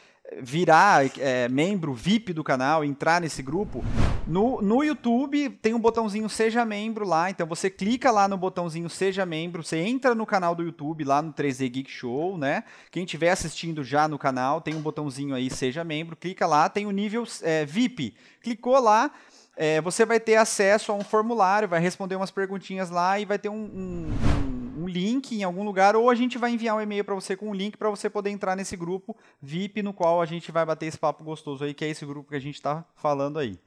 virar é, membro VIP do canal, entrar nesse grupo, no, no YouTube tem um botãozinho Seja Membro lá, então você clica lá no botãozinho Seja Membro, você entra no canal do YouTube, lá no 3D Geek Show, né? Quem estiver assistindo já no canal, tem um botãozinho aí Seja Membro, clica lá, tem o nível é, VIP. Clicou lá, é, você vai ter acesso a um formulário, vai responder umas perguntinhas lá e vai ter um, um- um- um link em algum lugar, ou a gente vai enviar um e-mail para você com um link para você poder entrar nesse grupo VIP no qual a gente vai bater esse papo gostoso aí, que é esse grupo que a gente tá falando aí.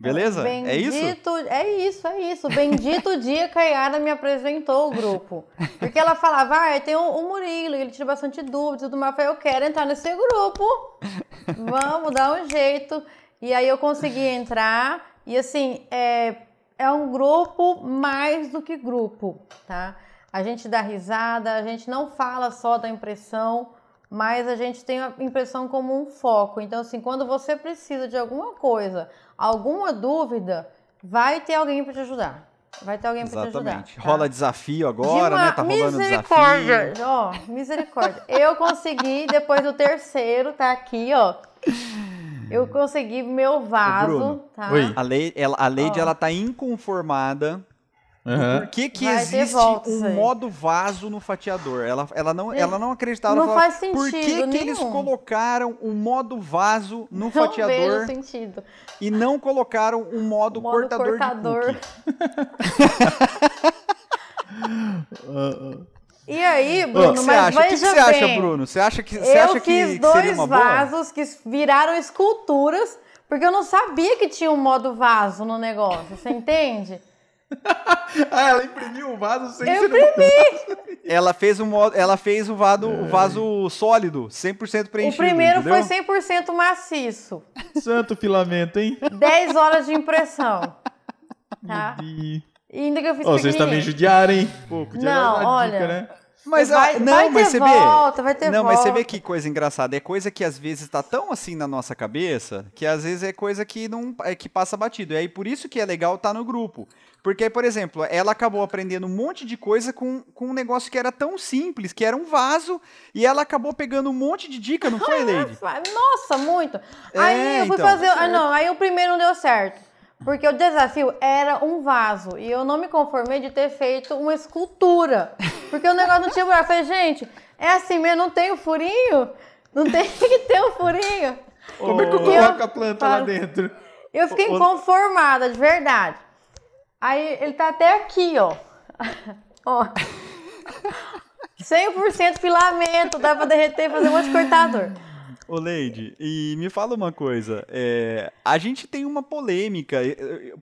Beleza? É isso? Bendito, é isso, é isso. Bendito dia que a Yara me apresentou o grupo. Porque ela falava, ah, tem o, o Murilo, ele tira bastante dúvidas e tudo mais. Eu falei, eu quero entrar nesse grupo. Vamos dar um jeito. E aí eu consegui entrar. E assim, é, é um grupo mais do que grupo, tá? A gente dá risada, a gente não fala só da impressão, mas a gente tem a impressão como um foco. Então, assim, quando você precisa de alguma coisa, alguma dúvida, vai ter alguém para te ajudar. Vai ter alguém para te ajudar. Exatamente. tá? Rola desafio De agora, uma né? Tá rolando misericórdia. desafio. Ó, misericórdia. Eu consegui, depois do terceiro, tá aqui, ó. Eu consegui meu vaso, Bruno. tá? Oi. A, lei, ela, a Lady, Ó. ela tá inconformada Aham. Por que, que Vai existe um aí. modo vaso no fatiador? Ela, ela, não, ela não acreditava. não ela falava, faz Por que, sentido que eles nenhum." colocaram um modo vaso no Não fatiador sentido. e não colocaram um modo, O modo cortador, cortador. de? E aí, Bruno, que mas acha? O que, veja você acha, Bruno? Você acha que, você eu acha que, fiz que seria dois uma boa? vasos que viraram esculturas, porque eu não sabia que tinha um modo vaso no negócio, você entende? Ah, ela imprimiu o vaso sem Eu ser imprimi. Ela fez um modo, ela fez o vaso, o vaso sólido, 100% O preenchido. primeiro entendeu? foi 100% maciço. santo filamento, hein? 10 horas de impressão. Tá? E... Ainda que eu fiz Ó, vocês também judiaram, hein? Pô, podia Não, dar olha. dica, né? Mas Vai- ah, não, vai mas ter você volta, vê. vai ter não, mas você vê volta. que coisa engraçada. É coisa que às vezes tá tão assim na nossa cabeça que às vezes é coisa que não é que passa batido. E aí por isso que é legal estar no grupo. Porque, por exemplo, ela acabou aprendendo um monte de coisa com, com um negócio que era tão simples, que era um vaso, e ela acabou pegando um monte de dica, não foi, Lady? Nossa, muito. aí É, eu fui então. fazer. Ah, não, aí o primeiro não deu certo. Porque o desafio era um vaso. E eu não me conformei de ter feito uma escultura. Porque o negócio não tinha buraco. Eu falei, gente, é assim mesmo, não tem o furinho? Não tem que ter o furinho. Como é que eu coloco a planta lá dentro? Eu fiquei inconformada, de verdade. Aí ele tá até aqui, ó. ó. 100% filamento, dá pra derreter e fazer um monte de cortador. Ô, Leide, e me fala uma coisa. é, a gente tem uma polêmica.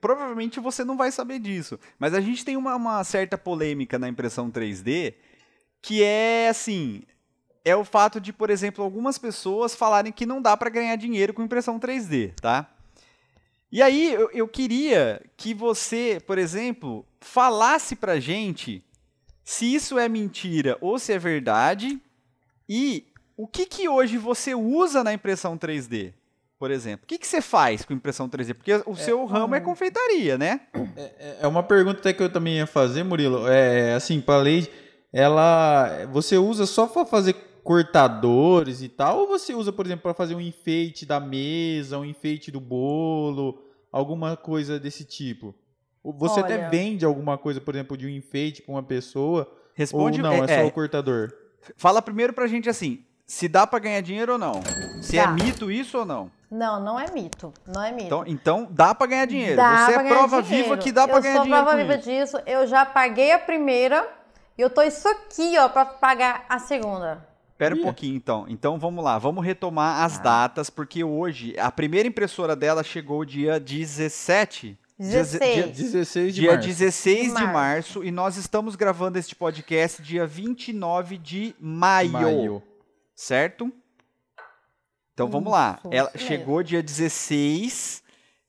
Provavelmente você não vai saber disso, mas a gente tem uma, uma certa polêmica na impressão 3D que é assim. É o fato de, por exemplo, algumas pessoas falarem que não dá para ganhar dinheiro com impressão 3D, tá? E aí eu, eu queria que você, por exemplo, falasse pra gente se isso é mentira ou se é verdade e o que, que hoje você usa na impressão 3D, por exemplo? O que, que você faz com impressão 3D? Porque o seu ramo é confeitaria, né? É uma pergunta que eu também ia fazer, Murilo. É assim, para lei, ela, você usa só para fazer cortadores e tal, ou você usa, por exemplo, para fazer um enfeite da mesa, um enfeite do bolo, alguma coisa desse tipo? Você até Olha. vende alguma coisa, por exemplo, de um enfeite para uma pessoa? Responde ou não, é, é, só é, o cortador? Fala primeiro pra gente assim, se dá pra ganhar dinheiro ou não? Se é Dá. mito isso ou não? Não, não é mito. Não é mito. Então, então dá pra ganhar dinheiro. Dá você pra é ganhar prova dinheiro. viva que dá pra eu ganhar sou dinheiro prova com viva isso. disso. Eu já paguei a primeira e eu tô isso aqui, ó, pra pagar a segunda. Espera um pouquinho então. Então vamos lá, vamos retomar as datas, porque hoje a primeira impressora dela chegou dia 17. Dia, 16. 16 de dia março. 16 de De março. março e nós estamos gravando este podcast dia 29 de maio, Maio. certo? Então vamos lá. Ela isso chegou dia 16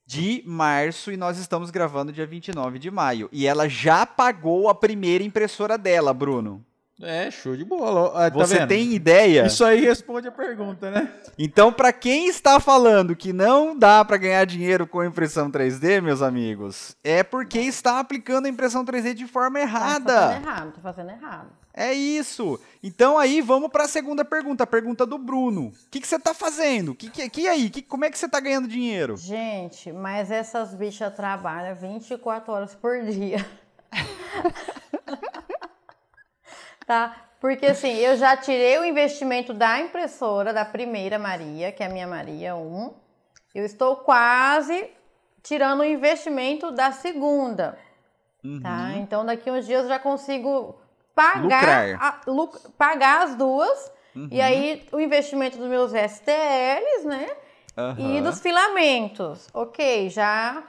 de março e nós estamos gravando dia 29 de maio. E ela já pagou a primeira impressora dela, Bruno. É, show de bola. Ah, tá Você vendo? tem ideia? Isso aí responde a pergunta, né? Então, para quem está falando que não dá para ganhar dinheiro com impressão 3D, meus amigos, é porque está aplicando a impressão 3D de forma Tá errada. fazendo errado, tá fazendo errado. É isso. Então aí vamos para a segunda pergunta, a pergunta do Bruno. O que, que você está fazendo? Que, que, que aí? Que, como é que você está ganhando dinheiro? Gente, mas essas bichas trabalham 24 horas por dia. tá? Porque assim, eu já tirei o investimento da impressora, da primeira Maria, que é a minha Maria 1. Eu estou quase tirando o investimento da segunda. Tá? Então daqui uns dias eu já consigo pagar, a- luc- pagar as duas. Uhum. E aí o investimento dos meus STLs, né? E Aham. dos filamentos. Ok, já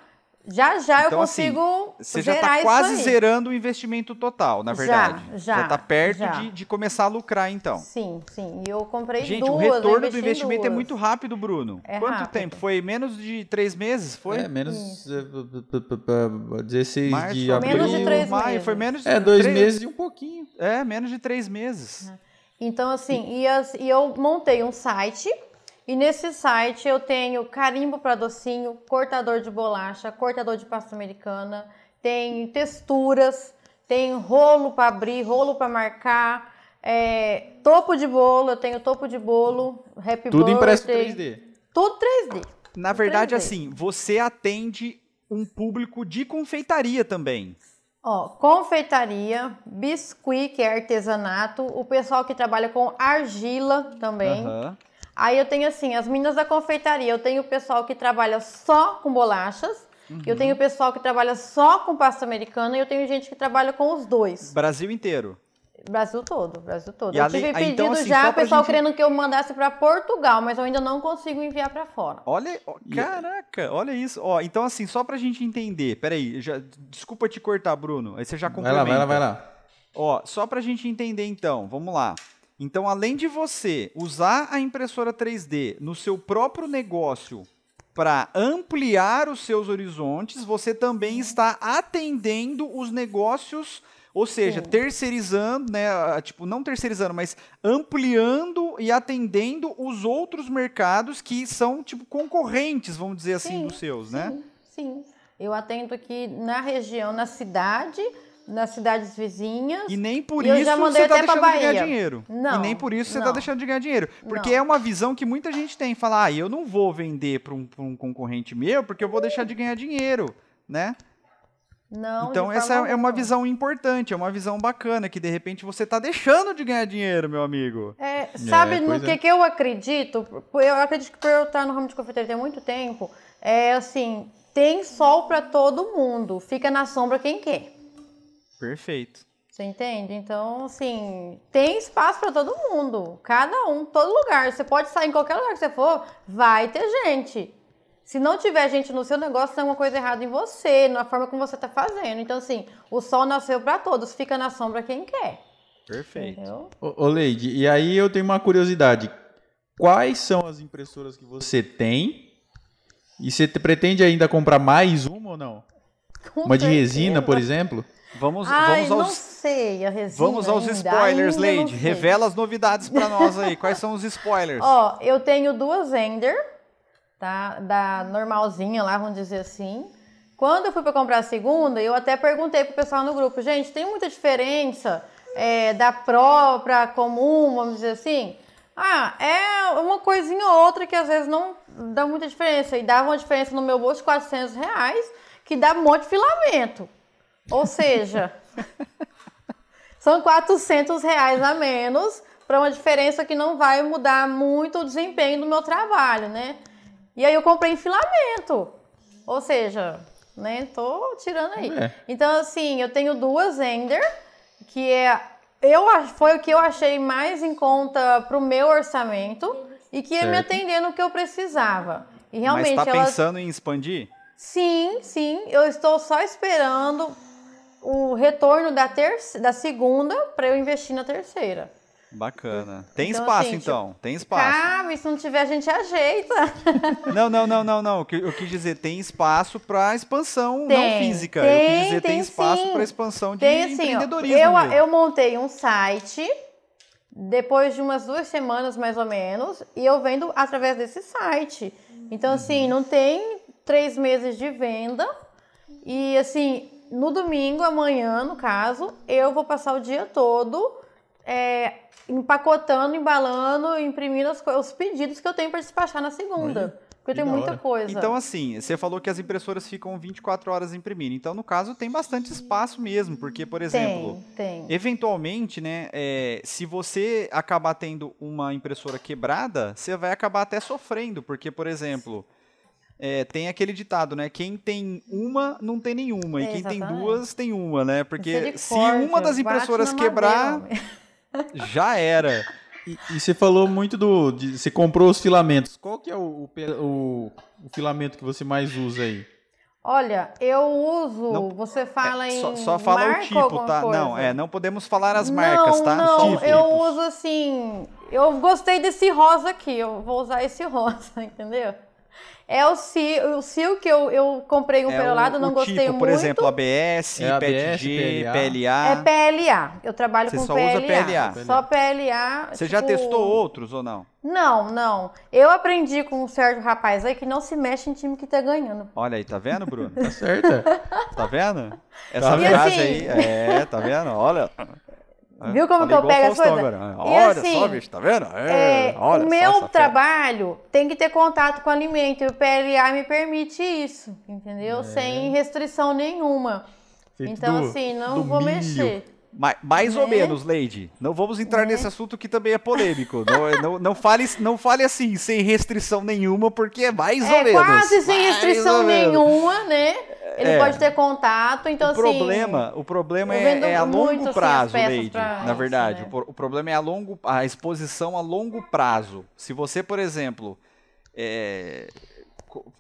já, já eu Então, assim, consigo Você já está quase aí. zerando o investimento total, na Já, verdade. já, está perto já. De, de começar a lucrar, então. Sim, sim. E eu comprei Gente, duas. o eu retorno do investimento é muito rápido, Bruno. É Quanto rápido. tempo? Foi menos de três meses? Foi? É, menos eh, p- p- p- 16 Março, de abril. Menos de três maio, meses. foi menos de É, dois três- meses e um pouquinho. É, menos de três meses. Então, assim, e, as- e eu montei um site. E nesse site eu tenho carimbo para docinho, cortador de bolacha, cortador de pasta americana, tem texturas, tem rolo para abrir, rolo para marcar, é, topo de bolo, eu tenho topo de bolo, happy Tudo impresso birthday, 3D. Tudo 3D. Na verdade, 3D. assim, você atende um público de confeitaria também. Ó, confeitaria, biscuit, que é artesanato, o pessoal que trabalha com argila também. Aham. Aí eu tenho assim, as meninas da confeitaria, eu tenho o pessoal que trabalha só com bolachas, eu Uhum. tenho o pessoal que trabalha só com pasta americana e eu tenho gente que trabalha com os dois. Brasil inteiro. Brasil todo, Brasil todo. E eu além- tive ah, pedido então, assim, já, o pessoal gente- querendo que eu mandasse para Portugal, mas eu ainda não consigo enviar para fora. Olha, ó, caraca, olha isso. Ó, então assim, só pra gente entender, peraí, já, desculpa te cortar, Bruno, aí você já Vai complementa. lá, vai lá, vai lá. Ó, só pra gente entender então, vamos lá. Então, além de você usar a impressora 3D no seu próprio negócio para ampliar os seus horizontes, você também está atendendo os negócios, ou seja, Sim. terceirizando, né, tipo, não terceirizando, mas ampliando e atendendo os outros mercados que são tipo concorrentes, vamos dizer assim, Sim, dos seus, né? Sim, sim. Eu atendo aqui na região, na cidade, nas cidades vizinhas. E nem por E eu isso você tá pra deixando de ganhar dinheiro. Não, e nem por isso você tá não. deixando de ganhar dinheiro. Porque Não. é uma visão que muita gente tem. Fala, ah, eu não vou vender para um, um concorrente meu porque eu vou deixar de ganhar dinheiro, né? Não, então essa é uma visão importante, é uma visão bacana, que de repente você tá deixando de ganhar dinheiro, meu amigo. É, sabe no pois que, é. que eu acredito? Eu acredito que por eu estar no ramo de confeitaria há muito tempo, é assim, tem sol para todo mundo, fica na sombra quem quer. Perfeito. Você entende? Então, assim, tem espaço para todo mundo. Cada um, todo lugar. Você pode sair em qualquer lugar que você for, vai ter gente. Se não tiver gente no seu negócio, tem alguma coisa errada em você, na forma como você tá fazendo. Então, assim, o sol nasceu para todos, fica na sombra quem quer. Perfeito. Entendeu? Ô, ô Leide, e aí eu tenho uma curiosidade. Quais são as impressoras que você tem? E você te- pretende ainda comprar mais uma ou não? Com Uma de resina, certeza. por exemplo? Vamos, Ai, vamos não aos, sei, a resina vamos aos ainda, spoilers, ainda não sei. Revela as novidades pra nós aí. Quais são os spoilers? Ó, eu tenho duas Ender, tá? Da normalzinha lá, vamos dizer assim. Quando eu fui para comprar a segunda, eu até perguntei pro pessoal no grupo, gente, tem muita diferença é, da Pro pra comum, vamos dizer assim? Ah, é uma coisinha ou outra que às vezes não dá muita diferença. E dava uma diferença no meu bolso de 400 reais, que dá um monte de filamento. Ou seja, são 400 reais a menos para uma diferença que não vai mudar muito o desempenho do meu trabalho, né? E aí eu comprei em filamento. Ou seja, né? Tô tirando aí. É. Então, assim, eu tenho duas Ender, que é. Eu, foi o que eu achei mais em conta pro meu orçamento e que ia me Certo. atender no que eu precisava. E realmente Mas tá elas. pensando em expandir? Sim, sim. Eu estou só esperando o retorno da, terce... da segunda para eu investir na terceira. Bacana. Tem Então, espaço assim, então, tem espaço. E se não tiver, a gente ajeita. Não, não, não, não, não. O que Eu quis dizer, tem espaço para expansão não Tem, física. eu tem, quis dizer, tem, tem espaço para expansão de Tem assim, empreendedorismo. eu, mesmo. eu montei um site depois de umas duas semanas mais ou menos e eu vendo através desse site. Então assim, Uhum. não tem três meses de venda e assim no domingo amanhã no caso eu vou passar o dia todo é, empacotando, embalando, imprimindo as os pedidos que eu tenho para despachar na segunda. Olha, porque eu que tenho da muita hora. coisa. Então, assim, você falou que as impressoras ficam 24 horas imprimindo. Então, no caso, tem bastante espaço mesmo, porque, por exemplo, tem, tem. eventualmente, né, é, se você acabar tendo uma impressora quebrada, você vai acabar até sofrendo, porque, por exemplo, é, tem aquele ditado, né, quem tem uma não tem nenhuma, e É, quem tem exatamente. duas tem uma, né, porque se uma das impressoras quebrar, madeira, já era. E, e você falou muito do. de- você comprou os filamentos. Qual que é o, o o- o filamento que você mais usa aí? Olha, eu uso, Não, você fala É, em só, só fala marca o tipo, alguma tá? coisa? Não, é, não podemos falar as marcas, não, tá? Não, Tipos. eu uso assim, eu gostei desse rosa aqui, eu vou usar esse rosa, entendeu? É o Sil, o Sil que eu, eu comprei um É perolado, o- não o gostei tipo, muito. por exemplo, ABS, É ABS, PETG, PLA. PLA. É PLA, eu trabalho Você com só usa PLA. Só PLA. Você já tipo- testou outros ou não? Não, não. Eu aprendi com um certo rapaz aí que não se mexe em time que tá ganhando. Olha aí, tá vendo, Bruno? Tá certo? Tá vendo? Essa frase assim- aí, é, tá vendo? Olha. Viu como que eu pego as coisas? agora. E Olha assim, só, bicho, tá vendo? É, É, olha o só meu fera. trabalho tem que ter contato com o alimento e o PLA me permite isso, É. entendeu? Sem restrição nenhuma. Feito então, do- assim, não vou milho. mexer. Ma- mais ou Né? menos, Lady. Não vamos entrar Né? nesse assunto que também é polêmico. não, não, não, fale, não fale assim, sem restrição nenhuma, porque é mais ou É menos. quase sem Mais restrição ou nenhuma, né? Ele É. pode ter contato, então o assim. problema, o problema é, é a longo assim, as prazo, peças Lady. pra Na isso, verdade, né? o, o problema é a longo, a exposição a longo prazo. Se você, por exemplo, é,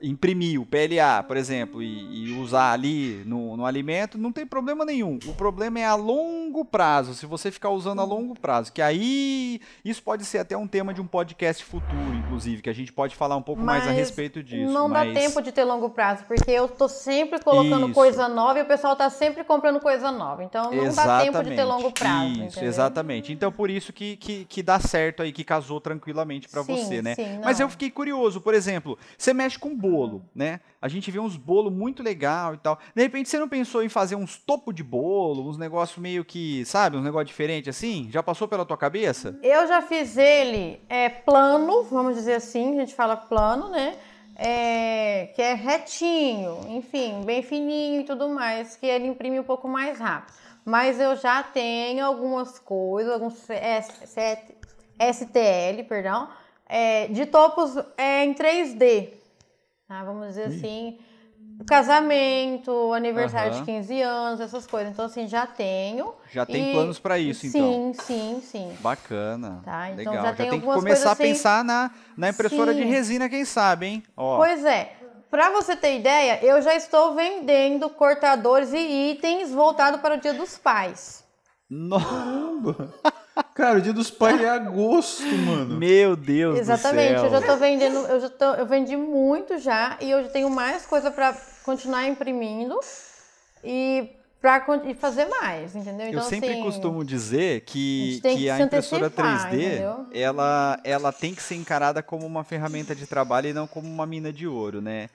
imprimir o PLA, por exemplo, e, e usar ali no, no alimento, não tem problema nenhum. O problema é a longo prazo. Se você ficar usando a longo prazo, que aí isso pode ser até um tema de um podcast futuro, inclusive, que a gente pode falar um pouco mais a Mas respeito disso. Não mas... dá tempo de ter longo prazo, porque eu tô sempre colocando Isso. coisa nova e o pessoal tá sempre comprando coisa nova. Então não dá tempo de ter longo prazo. Isso, entendeu? exatamente. Então por isso que, que, que dá certo aí, que casou tranquilamente pra Sim, você, né? sim, Mas eu fiquei curioso, por exemplo, você mexe com bolo, né? A gente vê uns bolos muito legal e tal. De repente você não pensou em fazer uns topo de bolo, uns negócios meio que, sabe, uns negócio diferente assim? Já passou pela tua cabeça? Eu já fiz ele é, plano, vamos dizer assim, a gente fala plano, né? É, que é retinho, enfim, bem fininho e tudo mais, que ele imprime um pouco mais rápido. Mas eu já tenho algumas coisas, alguns STL, perdão, é, de topos é, em 3D. Tá? Vamos dizer assim, casamento, aniversário Aham. de 15 anos, essas coisas. Então, assim, já tenho. Já tem E- planos pra isso, então. Sim, sim, sim. Bacana. Tá, então Legal. já tem tem que algumas começar a coisas assim- pensar na, na impressora de Sim. resina, quem sabe, hein? Ó. Pois é. Pra você ter ideia, eu já estou vendendo cortadores e itens voltados para o Dia dos Pais. No- Caramba. Cara, o dia dos pais é agosto, mano. Meu Deus Exatamente, do céu. eu já tô vendendo, eu já tô, eu vendi muito já e eu já tenho mais coisa para continuar imprimindo e para fazer mais, entendeu? Eu sempre assim, costumo dizer a que, tem que que a impressora antecipar, 3D entendeu? ela, ela tem que ser encarada como uma ferramenta de trabalho e não como uma mina de ouro, né?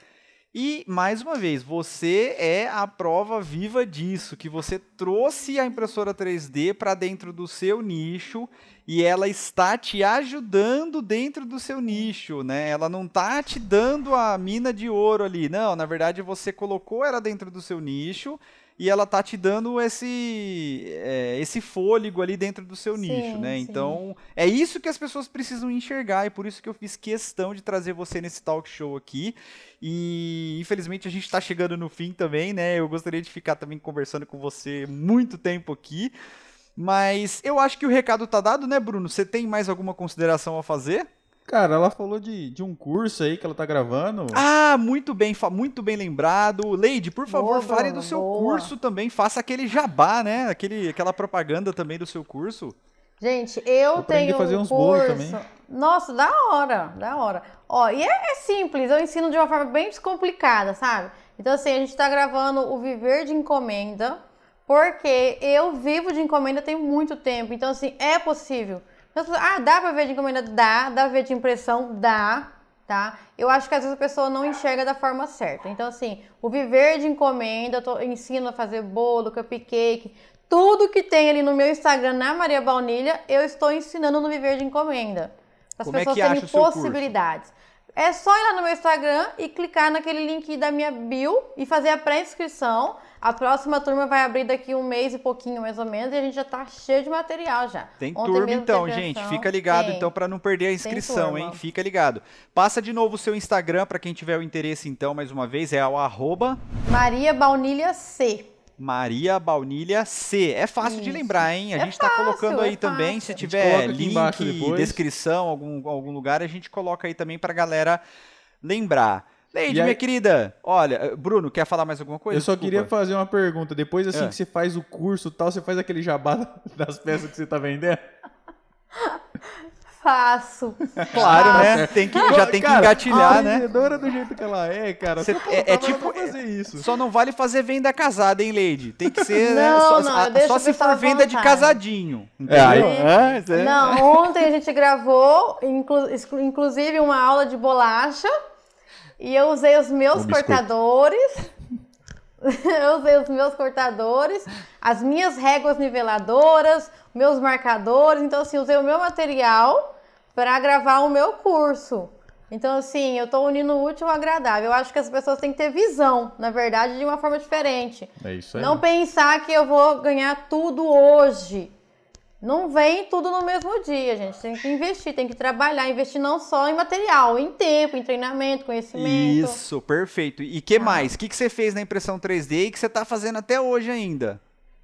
E, mais uma vez, você é a prova viva disso, que você trouxe a impressora 3D para dentro do seu nicho e ela está te ajudando dentro do seu nicho, né? Ela não tá te dando a mina de ouro ali. Não, na verdade você colocou ela dentro do seu nicho e ela tá te dando esse é, esse fôlego ali dentro do seu Sim, nicho, né? sim. Então, é isso que as pessoas precisam enxergar e por isso que eu fiz questão de trazer você nesse talk show aqui. E infelizmente a gente está chegando no fim também, né? Eu gostaria de ficar também conversando com você muito tempo aqui. Mas eu acho que o recado tá dado, né, Bruno? Você tem mais alguma consideração a fazer? Cara, ela falou de, de um curso aí que ela tá gravando. Ah, muito bem, muito bem lembrado. Leide, por favor, Boa, fale do seu boa. curso também. Faça aquele jabá, né? Aquele, aquela propaganda também do seu curso. Gente, eu aprendi tenho fazer um uns bolos curso. também. Nossa, da hora, da hora. Ó, e é, é simples, eu ensino de uma forma bem descomplicada, sabe? Então, assim, a gente tá gravando o Viver de Encomenda, porque eu vivo de encomenda tem muito tempo. Então, assim, é possível. Ah, dá pra ver de encomenda? Dá. Dá pra ver de impressão? Dá. Tá? Eu acho que às vezes a pessoa não enxerga da forma certa. Então, assim, o viver de encomenda, eu, tô, eu ensino a fazer bolo, cupcake, tudo que tem ali no meu Instagram, na Maria Baunilha, eu estou ensinando no viver de encomenda. As Como é pessoas que terem possibilidades. É só ir lá no meu Instagram e clicar naquele link da minha bio e fazer a pré-inscrição. A próxima turma vai abrir daqui um mês e pouquinho, mais ou menos, e a gente já tá cheio de material já. Tem Ontem turma então, gente. Fica ligado Tem. então para não perder a inscrição, hein? Fica ligado. Passa de novo o seu Instagram para quem tiver o interesse então, mais uma vez, é o arroba Maria Baunilha C. Maria Baunilha C. É fácil de Isso. lembrar, hein? A É gente tá fácil, colocando aí é também, fácil. se tiver link, descrição, algum, algum lugar, a gente coloca aí também pra galera lembrar. Leide, aí- minha querida, olha, eh, Bruno, quer falar mais alguma coisa? Eu só Desculpa. queria fazer uma pergunta. Depois, assim, É. que você faz o curso e tal, você faz aquele jabá das peças que você tá vendendo? Faço. Claro, né? Tem que, já tem que Cara, engatilhar, a né? vendedora do jeito que ela é, cara. Cê- é- é tipo- fazer isso. Só não vale fazer venda casada, hein, Lady? Tem que ser, né? Não, Só, não, a- só se for venda de vontade. casadinho. É, aí-? É, Não, ontem a gente gravou, inclu- exclu- inclusive, uma aula de bolacha. E eu usei os meus Um cortadores. eu usei os meus cortadores, as minhas réguas niveladoras, meus marcadores. Então, assim, usei o meu material para gravar o meu curso. Então, assim, eu tô unindo o útil ao agradável. Eu acho que as pessoas têm que ter visão, na verdade, de uma forma diferente. É isso aí. Não pensar que eu vou ganhar tudo hoje. Não vem tudo no mesmo dia, gente. Tem que investir, tem que trabalhar, investir não só em material, em tempo, em treinamento, conhecimento. Isso, perfeito. E que mais? O que, que você fez na impressão 3D e que você tá fazendo até hoje ainda?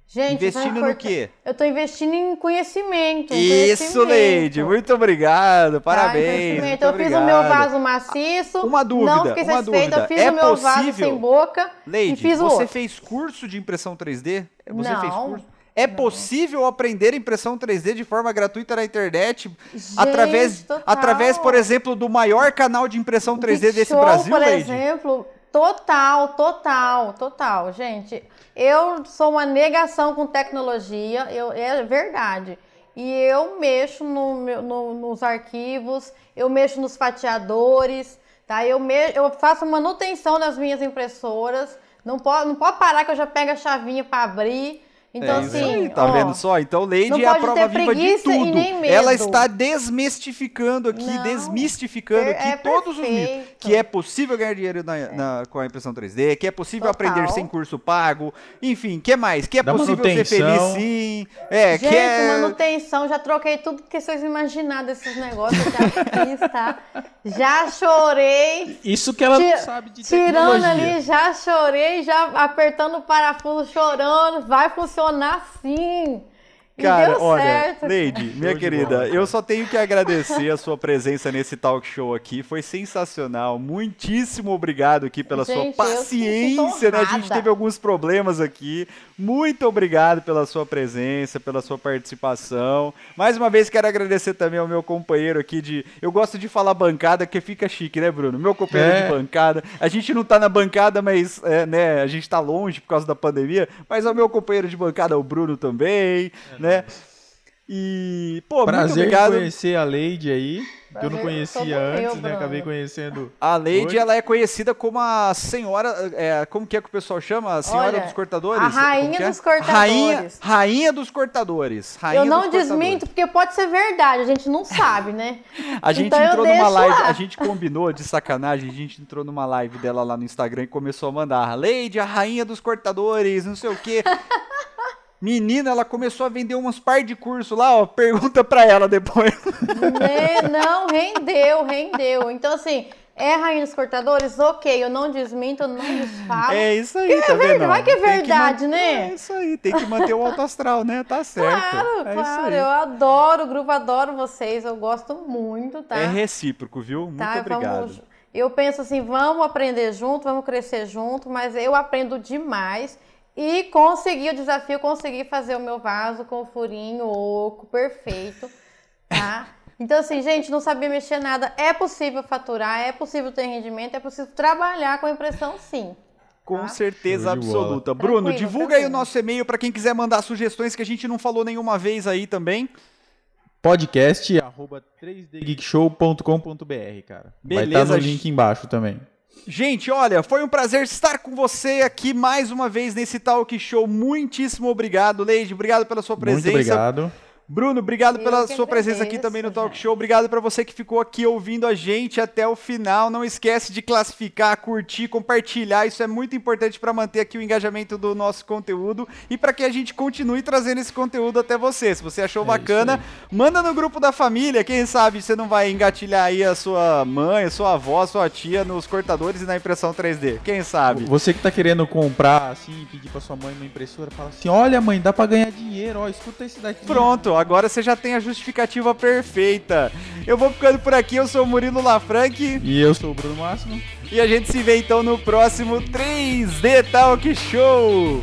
Gente, Investindo vai no quê? Eu tô investindo em conhecimento. em Isso, conhecimento. Leide. Muito obrigado. Tá, Parabéns. muito eu fiz o meu obrigado. vaso maciço. Uma dúvida, Não fiquei uma satisfeita. dúvida. Eu fiz É o meu vaso possível- sem boca e Leide, fiz o você outro. fez curso de impressão 3D? Você Não, fez curso? É possível aprender impressão 3D de forma gratuita na internet Gente, através, total. através, por exemplo, do maior canal de impressão 3D Big desse Show, Brasil, por Leide? exemplo, total, total, total. Gente, eu sou uma negação com tecnologia, eu, é verdade. E eu mexo no no- nos arquivos, eu mexo nos fatiadores? Tá? Eu, me, eu faço manutenção das minhas impressoras. Não pode, não pode parar que eu já pego a chavinha para abrir. Então, é isso assim. aí, tá ó, vendo só? Então, Lady é a prova viva de e tudo. nem medo. Ela está desmistificando aqui, Não, desmistificando aqui é todos os mitos. perfeito. Que é possível ganhar dinheiro na- na- com a impressão 3D, que é possível Total. aprender sem curso pago, enfim, que mais? Que é Da possível ser feliz sim. É, Gente, que é. manutenção, já troquei tudo que vocês imaginaram desses negócios, já fiz, tá? Já chorei. Isso que ela Ti- não sabe de Tirando tecnologia. ali, já chorei, já apertando o parafuso, chorando. Vai funcionar sim. Cara, deu olha, certo. Lady, minha querida, bola, eu só tenho que agradecer a sua presença nesse talk show aqui. Foi sensacional. Muitíssimo obrigado aqui pela Gente, sua paciência, né? A gente teve alguns problemas aqui. Muito obrigado pela sua presença, pela sua participação. Mais uma vez quero agradecer também ao meu companheiro aqui de, eu gosto de falar bancada que fica chique, né, Bruno? Meu companheiro É. de bancada. A gente não tá na bancada, mas é, né, a gente tá longe por causa da pandemia, mas é o meu companheiro de bancada, o Bruno também, né? E, pô, muito Prazer em obrigado. conhecer a Lady aí, que eu não Prazer conhecia antes, né? Acabei conhecendo. A Lady, ela é conhecida como a senhora, é, como que é que o pessoal chama? A senhora Olha, dos cortadores? a rainha é? dos cortadores. Rainha, rainha dos cortadores. Rainha Eu não cortadores. desminto, porque pode ser verdade, a gente não sabe, né? A gente Então entrou numa live, lá. a gente combinou de sacanagem, a gente entrou numa live dela lá no Instagram e começou a mandar Lady, a rainha dos cortadores, não sei o quê. Menina, ela começou a vender uns par de curso lá, ó. Pergunta pra ela depois. Né? Não, rendeu, rendeu. Então, assim, é rainha dos cortadores? Ok, eu não desminto, eu não desfalo. É isso aí, tá verdade, vendo? vai que é verdade, man- né? É isso aí, tem que manter o alto astral, né? Tá certo. Claro, é claro, eu adoro o grupo, adoro vocês, eu gosto muito, tá? É recíproco, viu? Muito tá, obrigado. vamos. Eu penso assim, vamos aprender junto, vamos crescer junto, mas eu aprendo demais e consegui o desafio, consegui fazer o meu vaso com o furinho oco, perfeito, tá? Então assim, gente, não sabia mexer nada, é possível faturar, é possível ter rendimento, é possível trabalhar com impressão sim. Com tá? certeza absoluta. Bruno, Tranquilo, divulga aí o tranquilo. nosso e-mail para quem quiser mandar sugestões que a gente não falou nenhuma vez aí também. Podcast arroba 3dgeekshow.com.br, cara. Vai estar Beleza, no link embaixo também. Gente, olha, foi um prazer estar com você aqui mais uma vez nesse Talk Show. Muitíssimo obrigado, Leide. Obrigado pela sua presença. Muito obrigado. Bruno, obrigado Eu pela sua presença aqui também no Talk. Show. Obrigado para você que ficou aqui ouvindo a gente até o final. Não esquece de classificar, curtir, compartilhar. Isso é muito importante para manter aqui o engajamento do nosso conteúdo e para que a gente continue trazendo esse conteúdo até você. Se você achou É bacana, manda no grupo da família. Quem sabe você não vai engatilhar aí a sua mãe, a sua avó, a sua tia nos cortadores e na impressão 3D. Quem sabe? Você que tá querendo comprar, assim, pedir pra sua mãe uma impressora, fala assim: olha, mãe, dá pra ganhar dinheiro, ó, escuta esse daqui. Pronto, agora você já tem a justificativa perfeita. Eu vou ficando por aqui, eu sou o Murilo Lafranque E eu sou o Bruno Máximo. e a gente se vê então no próximo 3D Talk Show.